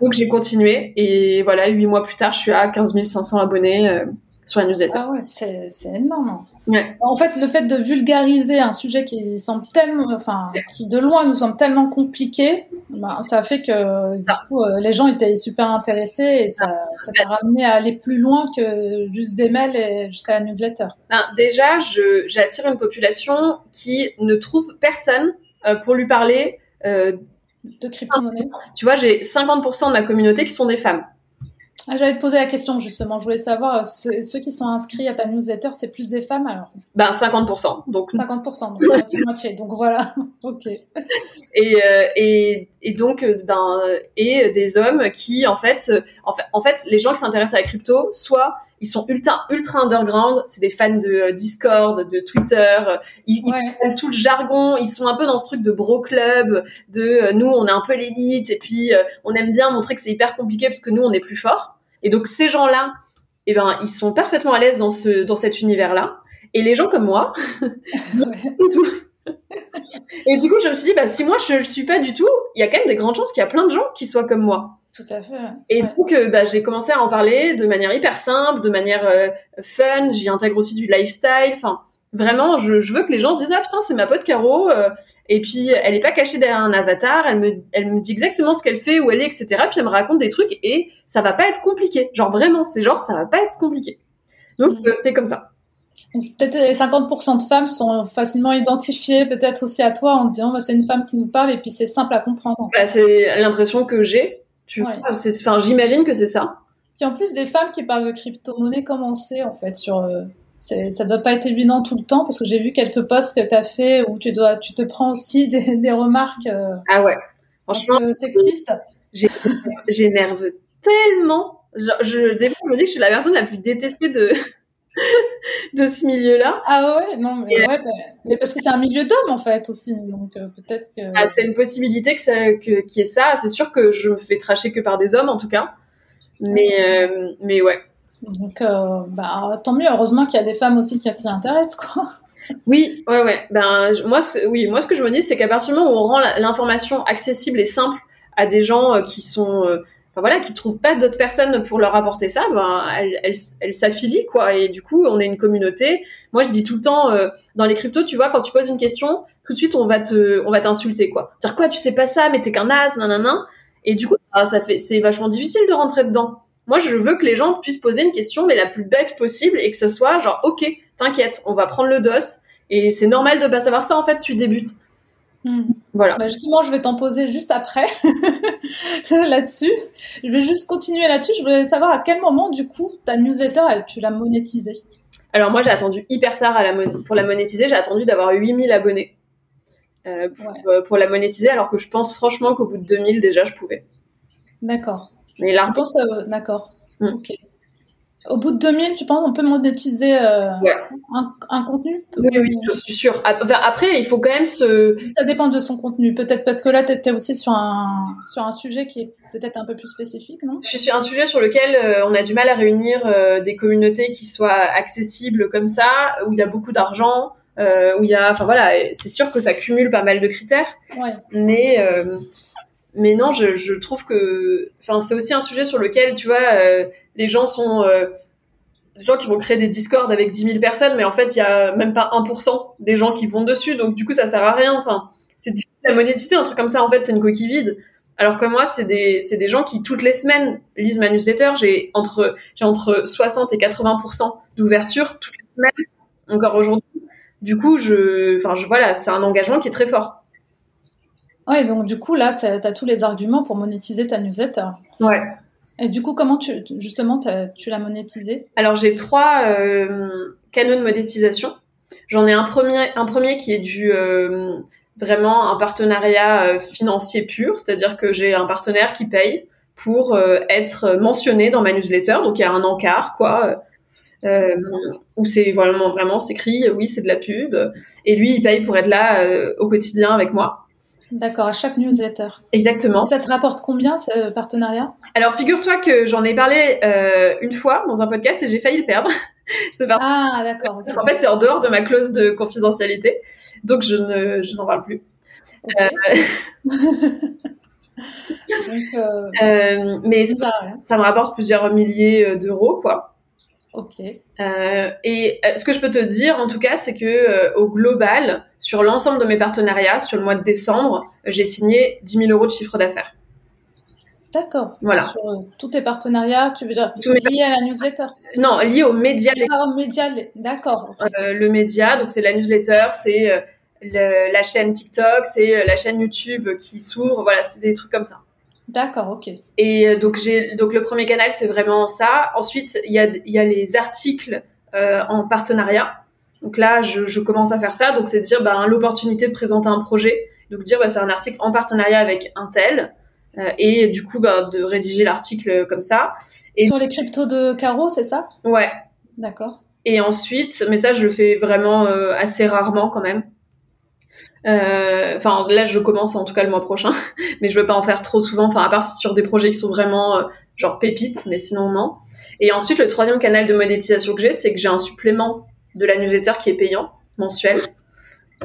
Donc j'ai continué et voilà, huit mois plus tard, je suis à 15 500 abonnés euh, sur la newsletter. Ah ouais, c'est, énorme. En fait, le fait de vulgariser un sujet qui semble tellement, enfin, qui de loin nous semble tellement compliqué, ben, ça fait que du coup, euh, les gens étaient super intéressés et ça, ça t'a ramené à aller plus loin que juste des mails et jusqu'à la newsletter. Ben, déjà, je, j'attire une population qui ne trouve personne euh, pour lui parler de crypto-monnaie Tu vois, j'ai 50% de ma communauté qui sont des femmes. Ah, J'allais te poser la question justement. Je voulais savoir, euh, ceux, qui sont inscrits à ta newsletter, c'est plus des femmes alors Ben 50%. Donc 50%, donc (laughs) moitié. Donc voilà. (laughs) ok. Et, euh, et, et donc euh, ben et des hommes qui en fait en fait en fait les gens qui s'intéressent à la crypto, soit ils sont ultra ultra underground, c'est des fans de Discord, de Twitter, ils, ils tout le jargon, ils sont un peu dans ce truc de bro club, de nous on est un peu l'élite et puis on aime bien montrer que c'est hyper compliqué parce que nous on est plus fort. Et donc ces gens-là, eh ben, ils sont parfaitement à l'aise dans ce dans cet univers-là. Et les gens comme moi, (laughs) (laughs) et du coup, je me suis dit, bah, si moi je ne suis pas du tout, il y a quand même des grandes chances qu'il y a plein de gens qui soient comme moi. Tout à fait. Et donc, euh, bah, j'ai commencé à en parler de manière hyper simple, de manière euh, fun. J'y intègre aussi du lifestyle. Enfin, Vraiment, je, je, veux que les gens se disent ah putain c'est ma pote Caro euh, et puis elle est pas cachée derrière un avatar, elle me elle me dit exactement ce qu'elle fait, où elle est, etc. Puis elle me raconte des trucs et ça va pas être compliqué. Genre vraiment, c'est genre ça va pas être compliqué. Donc mm. c'est comme ça. Peut-être 50% de femmes sont facilement identifiées, peut-être aussi à toi en disant bah, c'est une femme qui nous parle et puis c'est simple à comprendre. Bah, c'est l'impression que j'ai. Tu enfin j'imagine que c'est ça. Puis en plus des femmes qui parlent de crypto-monnaie, comment c'est en fait sur euh, ça doit pas être évident tout le temps parce que j'ai vu quelques posts que tu as fait où tu dois tu te prends aussi (laughs) des, des remarques euh, ah ouais. Franchement sexistes. j'énerve tellement. Je, je, des fois, je me dis que je suis la personne la plus détestée de de ce milieu-là. Ah ouais, non, mais, ouais, mais parce que c'est un milieu d'hommes en fait aussi, donc euh, peut-être que. Ah, c'est une possibilité que ça, que, qui est ça. C'est sûr que je me fais tracher que par des hommes en tout cas, mais euh, mais ouais. Donc, euh, bah, tant mieux. Heureusement qu'il y a des femmes aussi qui s'y intéressent, quoi. Oui, ouais, ouais. Ben, moi, ce, oui, moi, ce que je me dis, c'est qu'à partir du moment où on rend l'information accessible et simple à des gens euh, qui sont, euh, enfin voilà, qui trouvent pas d'autres personnes pour leur apporter ça, ben, elles, elles, elles s'affilient, quoi. Et du coup, on est une communauté. Moi, je dis tout le temps, dans les cryptos, tu vois, quand tu poses une question, tout de suite, on va te, on va t'insulter, quoi. Dire quoi, tu sais pas ça, mais t'es qu'un as, nanana. Et du coup, ah, ça fait, c'est vachement difficile de rentrer dedans. Moi, je veux que les gens puissent poser une question, mais la plus bête possible, et que ce soit genre, ok, t'inquiète, on va prendre le dos, et c'est normal de pas savoir ça, en fait, tu débutes. Hmm. Voilà. Bah, justement, je vais t'en poser juste après (laughs) là-dessus. Je vais juste continuer là-dessus. Je voulais savoir à quel moment, du coup, ta newsletter, tu l'as monétisée? Alors moi, j'ai attendu hyper tard à la pour la monétiser. J'ai attendu d'avoir 8000 abonnés euh, euh, pour, la monétiser, alors que je pense franchement qu'au bout de 2000 déjà, je pouvais. D'accord. Mais là, je pense que d'accord. Ok. Au bout de 2000, tu penses qu'on peut monétiser euh, un, contenu? Oui, oui, je suis sûre. Après, il faut quand même se... Ça dépend de son contenu. Peut-être parce que là, tu es aussi sur un, sur un sujet qui est peut-être un peu plus spécifique, non? Je suis sur un sujet sur lequel euh, on a du mal à réunir euh, des communautés qui soient accessibles comme ça, où il y a beaucoup d'argent, où il y a... Enfin voilà, c'est sûr que ça cumule pas mal de critères. Ouais. Mais... mais non, je, je trouve que... Enfin, c'est aussi un sujet sur lequel, tu vois les gens sont euh, des gens qui vont créer des discords avec 10 000 personnes, mais en fait, il y a même pas 1% des gens qui vont dessus, donc du coup, ça sert à rien. Enfin, c'est difficile à monétiser, un truc comme ça, en fait, c'est une coquille vide. Alors que moi, c'est des, c'est des gens qui, toutes les semaines, lisent ma newsletter. J'ai entre, j'ai entre 60 et 80% d'ouverture toutes les semaines, encore aujourd'hui. Du coup, je, enfin, je, voilà, c'est un engagement qui est très fort. Ouais, donc du coup, là, tu as tous les arguments pour monétiser ta newsletter. Ouais. Et du coup, comment tu, justement, tu l'as monétisé? Alors, j'ai trois euh, canaux de monétisation. J'en ai un premier, un premier qui est du euh, vraiment un partenariat euh, financier pur, c'est-à-dire que j'ai un partenaire qui paye pour être mentionné dans ma newsletter. Donc, il y a un encart, quoi. où c'est vraiment vraiment s'écrit oui c'est de la pub et lui il paye pour être là au quotidien avec moi D'accord, à chaque newsletter. Exactement. Ça te rapporte combien ce partenariat? Alors figure-toi que j'en ai parlé euh, une fois dans un podcast et j'ai failli le perdre. (laughs) ah d'accord. Parce qu'en fait, c'est en dehors de ma clause de confidentialité, donc je ne, je n'en parle plus. Euh, (laughs) (laughs) donc, euh, mais ça, ça, me rapporte plusieurs milliers d'euros, quoi. Ok. Euh, et euh, ce que je peux te dire, en tout cas, c'est que euh, au global, sur l'ensemble de mes partenariats, sur le mois de décembre, j'ai signé 10 000 euros de chiffre d'affaires. D'accord. Voilà. Sur tous tes partenariats, tu veux dire liés à la newsletter? Non, liés au média. Ah, au média, d'accord. le média, donc c'est la newsletter, c'est la chaîne TikTok, c'est la chaîne YouTube qui s'ouvre, voilà, c'est des trucs comme ça. D'accord, ok. Et euh, donc j'ai donc le premier canal c'est vraiment ça. Ensuite il y a y a les articles euh, en partenariat. Donc là je, je, commence à faire ça. Donc c'est dire ben l'opportunité de présenter un projet. Donc dire ben, c'est un article en partenariat avec un tel. Euh, et du coup ben, de rédiger l'article comme ça. Et sur les cryptos de Caro c'est ça? Ouais. D'accord. Et ensuite mais ça je le fais vraiment euh, assez rarement quand même. Euh, enfin, là, je commence en tout cas le mois prochain, (laughs) mais je veux pas en faire trop souvent. Enfin, à part sur des projets qui sont vraiment euh, genre pépites, mais sinon non. Et ensuite, le troisième canal de monétisation que j'ai, c'est que j'ai un supplément de la newsletter qui est payant mensuel.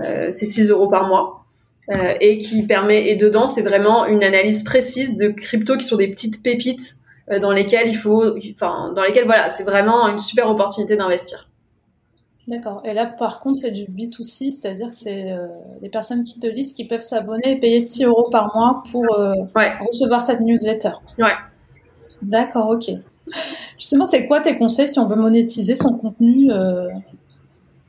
Euh, c'est 6 euros par mois. Et qui permet, et dedans, c'est vraiment une analyse précise de crypto qui sont des petites pépites dans lesquelles il faut, enfin, dans lesquelles, voilà, c'est vraiment une super opportunité d'investir. D'accord. Et là, par contre, c'est du B2C, c'est-à-dire que c'est euh, les personnes qui te lisent qui peuvent s'abonner et payer 6 euros par mois pour euh, recevoir cette newsletter. Ouais. D'accord, ok. Justement, c'est quoi tes conseils si on veut monétiser son contenu euh,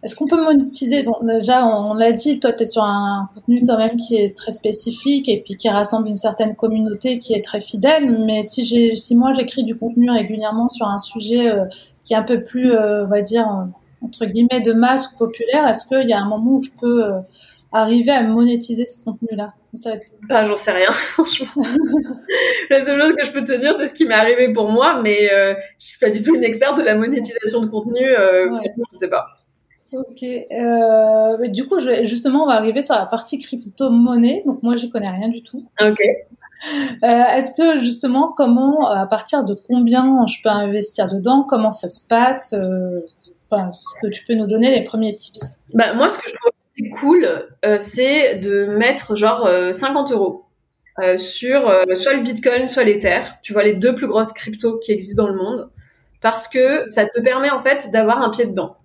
Est-ce qu'on peut monétiser? Bon, Déjà, on, l'a dit, toi, tu es sur un contenu quand même qui est très spécifique et puis qui rassemble une certaine communauté qui est très fidèle. Mais si, j'ai, si moi, j'écris du contenu régulièrement sur un sujet qui est un peu plus, on va dire entre guillemets de masse ou populaire, est-ce qu'il y a un moment où je peux euh, arriver à monétiser ce contenu-là? Pas, j'en sais rien, (laughs) franchement. (laughs) la seule chose que je peux te dire, c'est ce qui m'est arrivé pour moi, mais euh, je suis pas du tout une experte de la monétisation de contenu. Euh, ouais. Je sais pas. Ok. Euh, du coup, je justement, on va arriver sur la partie crypto-monnaie. Donc moi, je connais rien du tout. Ok. Est-ce que justement, comment, à partir de combien je peux investir dedans? Comment ça se passe enfin, ce que tu peux nous donner les premiers tips bah, Moi, ce que je trouve cool, euh, c'est de mettre genre 50 euh, euros euh, sur soit le Bitcoin, soit l'Ether. Tu vois, les deux plus grosses cryptos qui existent dans le monde. Parce que ça te permet en fait d'avoir un pied dedans.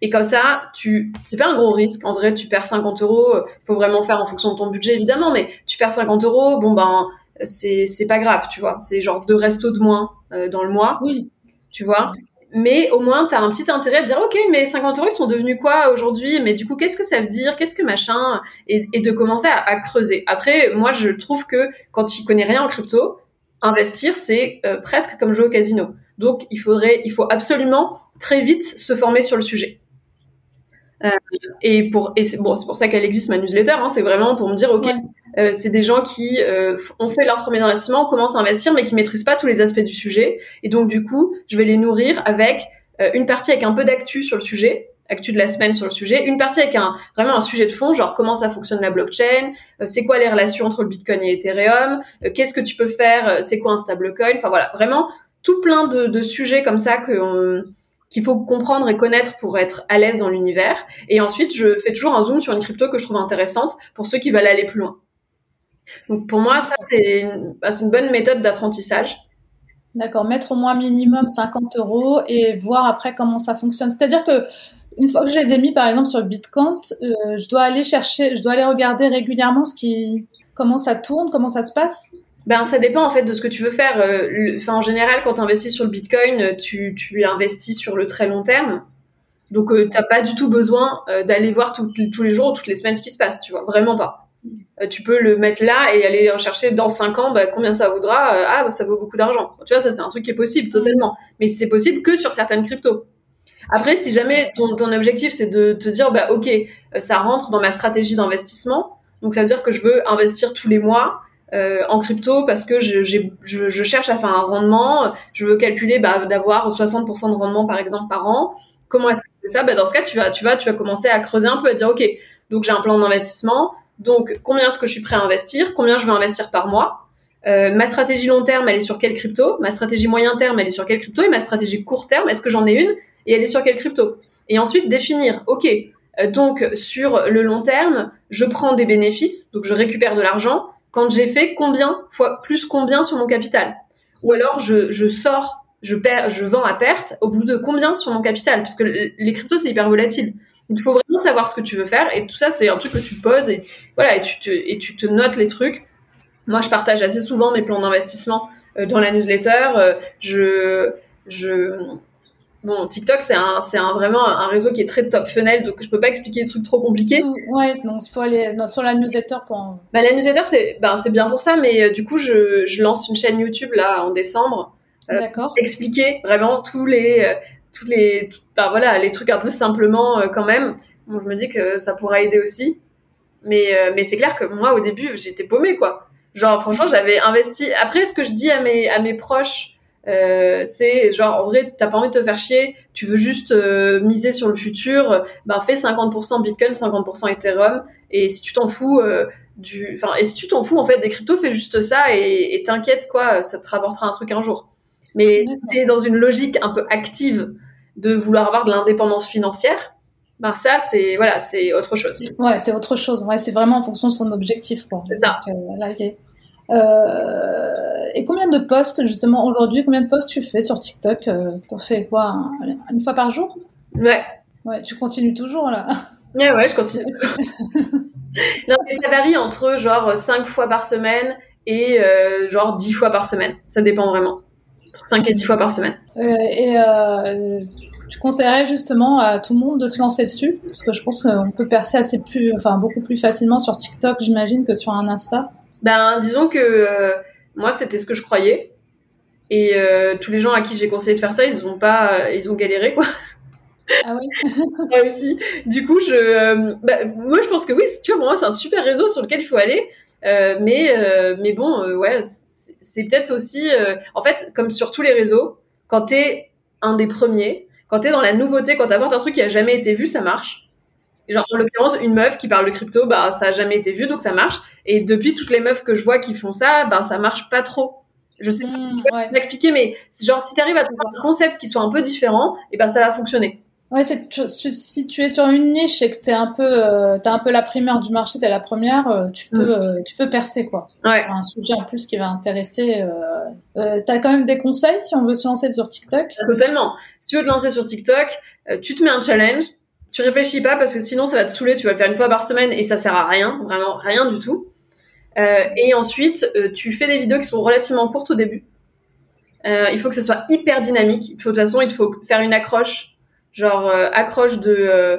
Et comme ça, tu, c'est pas un gros risque. En vrai, tu perds 50 euros. Il faut vraiment faire en fonction de ton budget, évidemment, mais tu perds 50 euros. Bon, ben, c'est, c'est pas grave, tu vois. C'est genre deux restos de moins dans le mois. Oui. Tu vois mais au moins tu as un petit intérêt à dire ok mais 50 euros ils sont devenus quoi aujourd'hui? Mais du coup qu'est-ce que ça veut dire? Qu'est-ce que machin? Et, de commencer à, creuser. Après moi je trouve que quand tu connais rien en crypto investir c'est euh, presque comme jouer au casino. Donc il faudrait il faut absolument très vite se former sur le sujet. Euh, et pour et c'est bon pour ça qu'elle existe ma newsletter hein, c'est vraiment pour me dire ok euh, c'est des gens qui euh, ont fait leur premier investissement commencent à investir mais qui maîtrisent pas tous les aspects du sujet et donc du coup je vais les nourrir avec une partie avec un peu d'actu sur le sujet actu de la semaine sur le sujet, une partie avec un vraiment un sujet de fond, genre comment ça fonctionne la blockchain, c'est quoi les relations entre le Bitcoin et Ethereum, qu'est-ce que tu peux faire, c'est quoi un stablecoin, enfin voilà, vraiment tout plein de, de sujets comme ça que qu'il faut comprendre et connaître pour être à l'aise dans l'univers. Et ensuite, je fais toujours un zoom sur une crypto que je trouve intéressante pour ceux qui veulent aller plus loin. Donc pour moi, ça, c'est une, bah, une bonne méthode d'apprentissage. D'accord, mettre au moins minimum 50 euros et voir après comment ça fonctionne. C'est-à-dire que une fois que je les ai mis, par exemple, sur Bitcoin, euh, je dois aller chercher, je dois aller regarder régulièrement ce qui, comment ça tourne, comment ça se passe. Ben, ça dépend en fait de ce que tu veux faire. Euh, en général, quand tu investis sur le Bitcoin, euh, tu, tu investis sur le très long terme. Donc, euh, tu n'as pas du tout besoin d'aller voir tous les jours ou toutes les semaines ce qui se passe, tu vois. Vraiment pas. Tu peux le mettre là et aller rechercher dans 5 ans bah, combien ça vaudra. ah, bah, ça vaut beaucoup d'argent. Tu vois, ça, c'est un truc qui est possible totalement. Mais c'est possible que sur certaines cryptos. Après, si jamais ton, objectif, c'est de te dire, bah, OK, ça rentre dans ma stratégie d'investissement. Donc, ça veut dire que je veux investir tous les mois euh, en crypto parce que je, cherche à faire un rendement, je veux calculer bah, d'avoir 60% de rendement par exemple par an. Comment est-ce que je fais ça? Bah, Dans ce cas, tu vas, tu, vas, tu vas commencer à creuser un peu, à dire, OK, donc j'ai un plan d'investissement, donc combien est-ce que je suis prêt à investir, combien je veux investir par mois, euh, ma stratégie long terme, elle est sur quelle crypto, ma stratégie moyen terme, elle est sur quelle crypto, et ma stratégie court terme, est-ce que j'en ai une, et elle est sur quelle crypto? Et ensuite définir, OK, euh, donc sur le long terme, je prends des bénéfices, donc je récupère de l'argent, quand j'ai fait combien fois plus combien sur mon capital? Ou alors je, je sors je perds je vends à perte au bout de combien sur mon capital? Parce que les cryptos c'est hyper volatile il faut vraiment savoir ce que tu veux faire et tout ça c'est un truc que tu poses et voilà et tu te et tu te notes les trucs moi je partage assez souvent mes plans d'investissement euh, dans la newsletter euh, je je Bon, TikTok, c'est un, c'est un, vraiment un réseau qui est très top funnel, donc je peux pas expliquer des trucs trop compliqués. ouais, donc il faut aller sur la newsletter pour. Bah, la newsletter, c'est, ben, c'est bien pour ça, mais euh, du coup, je, je, lance une chaîne YouTube là en décembre. Euh. Expliquer vraiment tous les, euh, tous les, ben, voilà, les trucs un peu simplement quand même. Bon, je me dis que ça pourra aider aussi, mais, mais c'est clair que moi, au début, j'étais paumée quoi. Genre, franchement, j'avais investi. Après, ce que je dis à mes, à mes proches euh, c'est genre en vrai t'as pas envie de te faire chier, tu veux juste euh, miser sur le futur, ben fais 50% Bitcoin, 50% Ethereum et si tu t'en fous euh, du, enfin et si tu t'en fous en fait des cryptos, fais juste ça et t'inquiète quoi, ça te rapportera un truc un jour. Mais si t'es dans une logique un peu active de vouloir avoir de l'indépendance financière, ben ça c'est voilà c'est autre chose. Ouais c'est autre chose, ouais c'est vraiment en fonction de son objectif. C'est ça. Euh, et combien de posts, justement, aujourd'hui, combien de posts tu fais sur TikTok euh, T'en fais quoi Une fois par jour? Ouais. Ouais, tu continues toujours, là Ouais, ouais, je continue. (laughs) non, mais ça varie entre, genre, 5 fois par semaine et, euh, genre, 10 fois par semaine. Ça dépend vraiment. 5 et 10 fois par semaine. et tu conseillerais justement à tout le monde de se lancer dessus Parce que je pense qu'on peut percer assez plus, enfin, beaucoup plus facilement sur TikTok, j'imagine, que sur un Insta. Ben, disons que euh, moi, c'était ce que je croyais. Et euh, tous les gens à qui j'ai conseillé de faire ça, ils ont pas, ils ont galéré quoi. Ah oui. (laughs) moi aussi. Du coup, je, euh, bah, moi, je pense que oui. Tu vois, pour moi, c'est un super réseau sur lequel il faut aller. mais, mais bon, ouais, c'est peut-être aussi, en fait, comme sur tous les réseaux, quand t'es un des premiers, quand t'es dans la nouveauté, quand t'apportes un truc qui a jamais été vu, ça marche. Genre, en l'occurrence, une meuf qui parle de crypto, bah, ça a jamais été vu, donc ça marche. Et depuis, toutes les meufs que je vois qui font ça, bah, ça marche pas trop. Je sais pas mmh, m'expliquer, mais genre, si tu arrives à trouver un concept qui soit un peu différent, et ben, ça va fonctionner. Ouais, c'est si tu es sur une niche et que t'es un peu, euh, t'as un peu la primeur du marché, t'es la première, euh, tu peux, mmh. euh, tu peux percer quoi. Ouais. Un sujet en plus qui va intéresser. T'as quand même des conseils si on veut se lancer sur TikTok? Totalement. Si tu veux te lancer sur TikTok, tu te mets un challenge tu réfléchis pas parce que sinon ça va te saouler, tu vas le faire une fois par semaine et ça sert à rien, vraiment rien du tout. Et ensuite, tu fais des vidéos qui sont relativement courtes au début. Il faut que ce soit hyper dynamique. Il faut, de toute façon, il faut faire une accroche, genre euh, accroche de euh,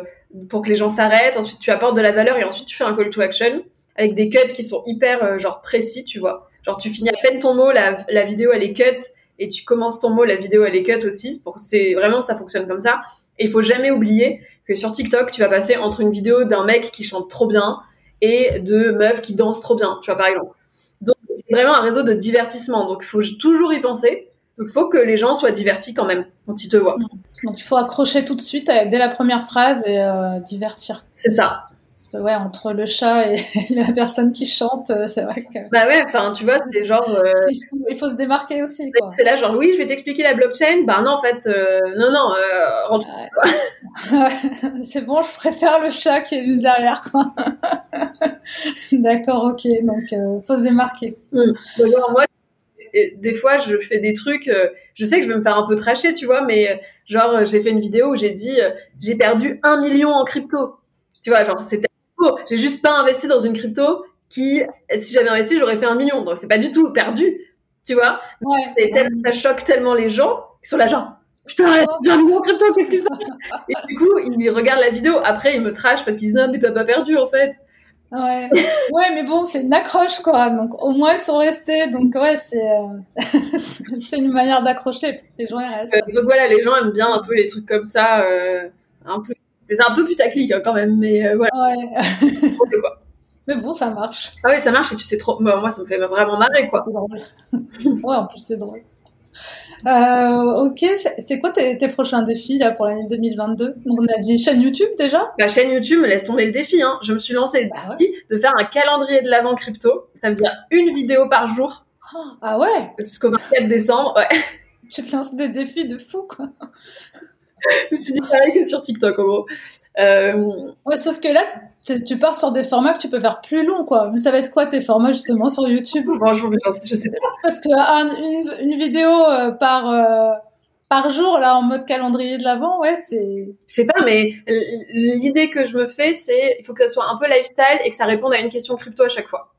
pour que les gens s'arrêtent. Ensuite, tu apportes de la valeur et ensuite tu fais un call to action avec des cuts qui sont hyper genre précis, tu vois. Genre tu finis à peine ton mot, la, la vidéo elle est cut et tu commences ton mot, la vidéo elle est cut aussi. Pour c'est vraiment ça fonctionne comme ça. Et il faut jamais oublier que sur TikTok, tu vas passer entre une vidéo d'un mec qui chante trop bien et de meufs qui dansent trop bien, tu vois par exemple. Donc c'est vraiment un réseau de divertissement. Donc il faut toujours y penser. Il faut que les gens soient divertis quand même quand ils te voient. Donc il faut accrocher tout de suite dès la première phrase et euh, divertir. C'est ça. Parce que ouais, entre le chat et (laughs) la personne qui chante, euh, c'est vrai que. Bah ouais, enfin, tu vois, c'est genre. Euh... (laughs) Il, faut, se démarquer aussi. Quoi. C'est là, genre, oui, je vais t'expliquer la blockchain. Bah non, en fait, euh, non, non, euh, rentre. Ouais. (laughs) c'est bon, je préfère le chat qui est juste derrière, quoi. D'accord, ok. Donc, euh, faut se démarquer. Mmh. Donc, moi, des fois, je fais des trucs. Euh, je sais que je vais me faire un peu tracher, tu vois, mais genre, j'ai fait une vidéo où j'ai dit, j'ai perdu un million en crypto. Tu vois, genre, c'était j'ai juste pas investi dans une crypto qui, si j'avais investi, j'aurais fait un million. Donc, c'est pas du tout perdu, tu vois. Ouais. ça choque tellement les gens qui sont là, genre, putain, j'ai un million en crypto, qu'est-ce qui se passe? Et du coup, ils regardent la vidéo. Après, ils me trashent parce qu'ils disent, non, mais t'as pas perdu, en fait. Ouais. ouais, mais bon, c'est une accroche, quoi. Donc, au moins, ils sont restés. Donc, ouais, c'est, euh... (laughs) c'est une manière d'accrocher. Les gens, ils restent. Euh, donc, voilà, les gens aiment bien un peu les trucs comme ça, euh, un peu c'est un peu putaclic hein, quand même, mais voilà. Ouais. (laughs) mais bon, ça marche. Ah oui, ça marche et puis c'est trop. moi, ça me fait vraiment marrer, quoi. C'est drôle. (laughs) ouais, en plus, c'est drôle. Euh, ok, c'est quoi tes, tes, prochains défis là pour l'année 2022 Donc on a dit chaîne YouTube déjà? La chaîne YouTube me laisse tomber le défi. Hein. Je me suis lancé le bah défi de faire un calendrier de l'avant crypto. Ça veut dire une vidéo par jour. Ah ouais? Jusqu'au 24 décembre, ouais. Tu te lances des défis de fou quoi. Je me suis dit pareil que sur TikTok, en gros. Euh... Ouais, sauf que là, tu, pars sur des formats que tu peux faire plus longs, quoi. Ça va être quoi tes formats, justement, sur YouTube? (laughs) Franchement, je sais pas. Parce que une, une, vidéo euh, par, euh, par jour, là, en mode calendrier de l'avant, ouais, c'est... Je sais pas, mais l'idée que je me fais, c'est il faut que ça soit un peu lifestyle et que ça réponde à une question crypto à chaque fois.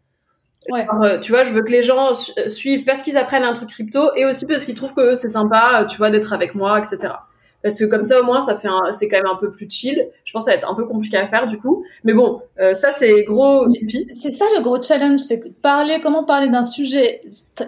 Ouais. Alors, tu vois, je veux que les gens suivent parce qu'ils apprennent un truc crypto et aussi parce qu'ils trouvent que c'est sympa, tu vois, d'être avec moi, etc parce que comme ça au moins ça fait c'est quand même un peu plus chill. Je pense que ça va être un peu compliqué à faire du coup. Mais bon euh, ça c'est gros c'est ça le gros challenge c'est parler comment parler d'un sujet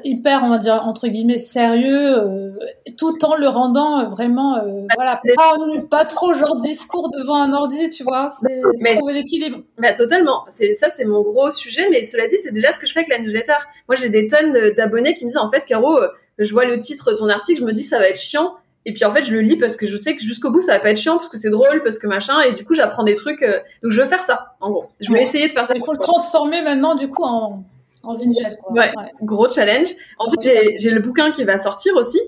hyper on va dire entre guillemets sérieux euh, tout en le rendant euh, vraiment euh, voilà pas, pas, trop genre discours devant un ordi tu vois. C'est trouver l'équilibre. bah, totalement. C'est ça c'est mon gros sujet mais cela dit c'est déjà ce que je fais avec la newsletter. Moi j'ai des tonnes d'abonnés qui me disent en fait Caro je vois le titre de ton article je me dis ça va être chiant et puis en fait, je le lis parce que je sais que jusqu'au bout, ça va pas être chiant, parce que c'est drôle, parce que machin, et du coup, j'apprends des trucs. Euh, donc je veux faire ça, en gros. Je vais essayer de faire ça. Il faut le transformer maintenant, du coup, en, en visuel. Quoi. Ouais, ouais. gros challenge. Ensuite, j'ai le bouquin qui va sortir aussi.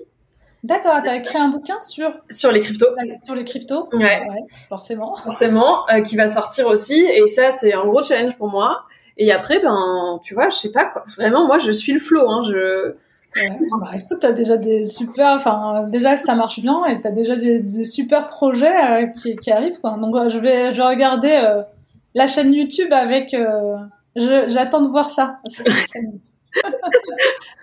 D'accord, t'as écrit un bouquin sur sur les cryptos. Sur les cryptos. Ouais. ouais forcément. Forcément, euh, qui va sortir aussi, et ça, c'est un gros challenge pour moi. Et après, ben, tu vois, je sais pas quoi. Vraiment, moi, je suis le flow. Hein. Je Bah, écoute, t'as déjà des super, enfin déjà ça marche bien et t'as déjà des, des, super projets euh, qui, qui, arrivent quoi. Donc euh, je vais, je vais regarder euh, la chaîne YouTube avec, euh, j'attends de voir (laughs) ça.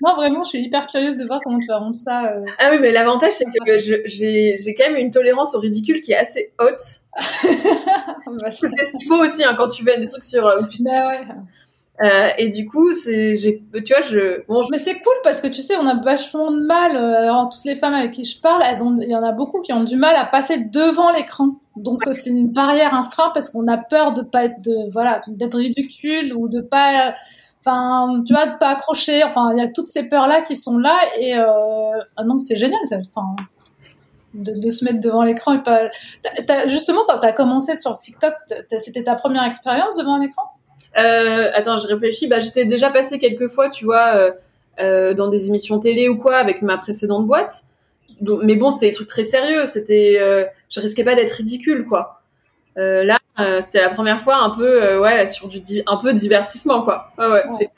non vraiment, je suis hyper curieuse de voir comment tu vas rendre ça. Ah oui, mais l'avantage c'est que j'ai, j'ai quand même une tolérance au ridicule qui est assez haute. (laughs) bah, c'est ce qu'il faut aussi hein, quand tu fais des trucs sur. Bah ouais. Euh, et du coup, c'est, j'ai, tu vois, je. Bon, Mais c'est cool parce que tu sais, on a vachement de mal. Euh, alors, toutes les femmes avec qui je parle, elles ont, il y en a beaucoup qui ont du mal à passer devant l'écran. Donc, euh, c'est une barrière, un frein parce qu'on a peur de pas être, de, voilà, d'être ridicule ou de pas, enfin, tu vois, de pas accrocher. Enfin, il y a toutes ces peurs-là qui sont là et euh, ah non, c'est génial. Enfin, de, de, se mettre devant l'écran et pas. T'as, t'as, justement, quand t'as commencé sur TikTok, c'était ta première expérience devant un écran? Euh, attends, je réfléchis. Bah, j'étais déjà passé quelques fois, tu vois, euh, euh, dans des émissions télé ou quoi, avec ma précédente boîte. Donc, mais bon, c'était des trucs très sérieux. C'était, je risquais pas d'être ridicule, quoi. Là, c'était la première fois un peu, ouais, sur du un peu divertissement, quoi. Ouais, ouais. ouais.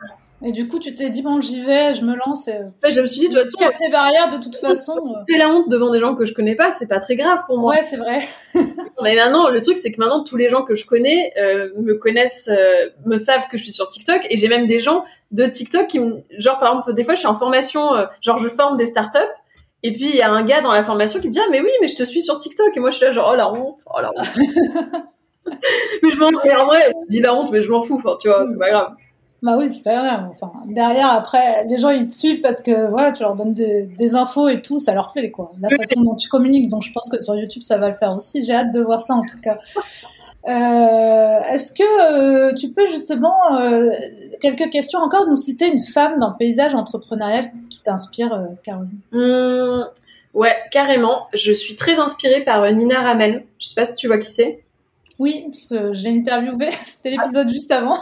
Et du coup, tu t'es dit, bon, j'y vais, je me lance. Et... Ouais, je me suis dit, de toute façon. ces barrières, de toute façon. Fais la honte devant des gens que je connais pas, c'est pas très grave pour moi. Ouais, c'est vrai. (laughs) Mais maintenant, le truc, c'est que maintenant, tous les gens que je connais euh, me connaissent, euh, me savent que je suis sur TikTok. Et j'ai même des gens de TikTok qui me. Genre, par exemple, des fois, je suis en formation, euh, genre, je forme des startups. Et puis il y a un gars dans la formation qui me dit ah mais oui mais je te suis sur TikTok et moi je suis là genre oh la honte oh la honte (laughs) (laughs) mais je m'en en vrai je dis la honte mais je m'en fous tu vois c'est pas grave bah oui c'est pas grave enfin derrière après les gens ils te suivent parce que voilà tu leur donnes des, des infos et tout ça leur plaît quoi la façon dont tu communiques donc je pense que sur YouTube ça va le faire aussi j'ai hâte de voir ça en tout cas euh, Est-ce que euh, tu peux justement, euh, quelques questions encore, nous citer une femme dans le paysage entrepreneurial qui t'inspire, Caroline? Mmh, Ouais, carrément. Je suis très inspirée par Nina Ramen. Je sais pas si tu vois qui c'est. Oui, parce que j'ai interviewé, (laughs) c'était l'épisode juste avant.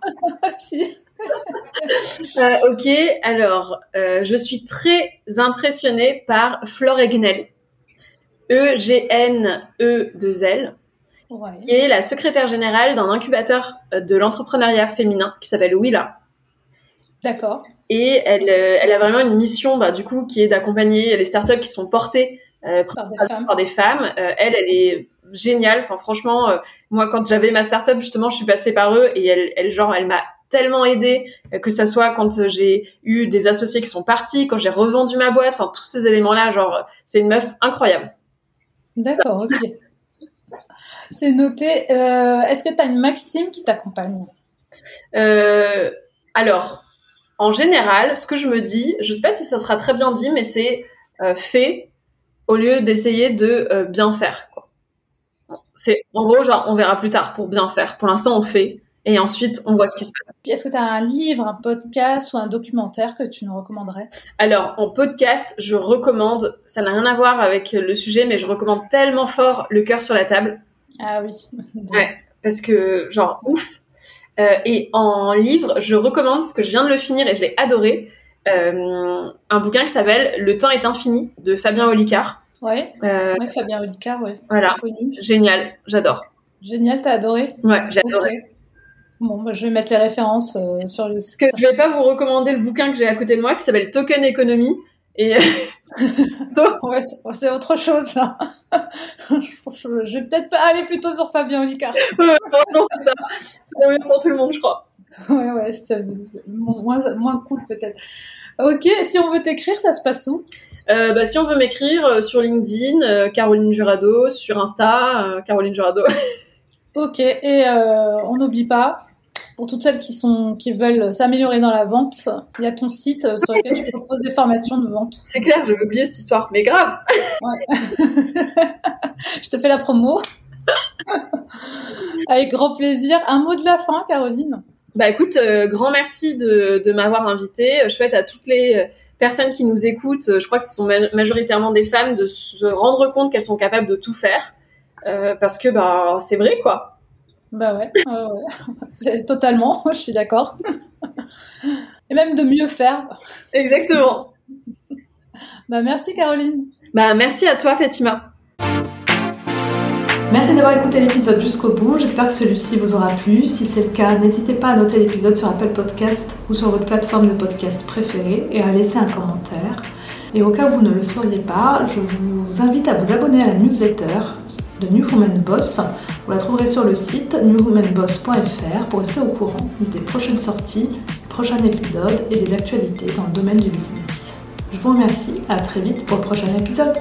(laughs) si. ok, alors, je suis très impressionnée par Flore Egnel. E-G-N-E-2-L qui est la secrétaire générale d'un incubateur euh, de l'entrepreneuriat féminin qui s'appelle Willa. D'accord. Et elle, euh, elle a vraiment une mission, bah, du coup, qui est d'accompagner les startups qui sont portées euh, par, des femmes. elle, elle est géniale. Enfin, franchement, moi, quand j'avais ma startup, justement, je suis passée par eux et elle, elle genre, elle m'a tellement aidée, que ça soit quand j'ai eu des associés qui sont partis, quand j'ai revendu ma boîte, enfin, tous ces éléments-là, genre, c'est une meuf incroyable. D'accord, ok. C'est noté. Euh, est-ce que tu as une maxime qui t'accompagne? Euh, Alors, en général, ce que je me dis, je sais pas si ça sera très bien dit, mais c'est euh, fait au lieu d'essayer de bien faire. C'est en gros genre on verra plus tard pour bien faire. Pour l'instant, on fait et ensuite on voit ce qui se passe. Est-ce que tu as un livre, un podcast ou un documentaire que tu nous recommanderais? Alors en podcast, je recommande, ça n'a rien à voir avec le sujet, mais je recommande tellement fort Le cœur sur la table. Ah oui. (laughs) ouais, parce que, genre, ouf. Euh, et en livre, je recommande, parce que je viens de le finir et je l'ai adoré, euh, un bouquin qui s'appelle Le temps est infini de Fabien Olicard. Ouais, euh, ouais Fabien Olicard, ouais. Voilà, génial, j'adore. Génial, t'as adoré Ouais, j'ai adoré. Bon, bah, je vais mettre les références sur le site. Je vais pas vous recommander le bouquin que j'ai à côté de moi qui s'appelle Token Economy et (laughs) ouais, c'est autre chose là. (laughs) je, pense que je vais peut-être pas aller plutôt sur Fabien Olicard. ouais, non, c'est ça. C'est mieux pour tout le monde, je crois. Ouais, ouais, c'est moins, moins cool peut-être. Ok, si on veut t'écrire, ça se passe où? Euh, bah, Si on veut m'écrire euh, sur LinkedIn, euh, Caroline Jurado, sur Insta, Caroline Jurado. (laughs) ok, et on n'oublie pas, pour toutes celles qui, sont, qui veulent s'améliorer dans la vente, il y a ton site sur lequel tu proposes des formations de vente. C'est clair, j'avais oublié cette histoire, mais grave (laughs) (laughs) Je te fais la promo. Avec grand plaisir. Un mot de la fin, Caroline? Bah écoute, euh, grand merci de, de m'avoir invité. Je souhaite à toutes les personnes qui nous écoutent, je crois que ce sont majoritairement des femmes, de se rendre compte qu'elles sont capables de tout faire. parce que bah, c'est vrai, quoi. Bah ouais, (laughs) c'est totalement, (laughs) je suis d'accord. Et même de mieux faire. Exactement. bah merci Caroline. Bah merci à toi Fatima. Merci d'avoir écouté l'épisode jusqu'au bout. J'espère que celui-ci vous aura plu. Si c'est le cas, n'hésitez pas à noter l'épisode sur Apple Podcast ou sur votre plateforme de podcast préférée et à laisser un commentaire. Et au cas où vous ne le sauriez pas, je vous invite à vous abonner à la newsletter de New Woman Boss. Vous la trouverez sur le site newwomanboss.fr pour rester au courant des prochaines sorties, prochains épisodes et des actualités dans le domaine du business. Je vous remercie, à très vite pour le prochain épisode.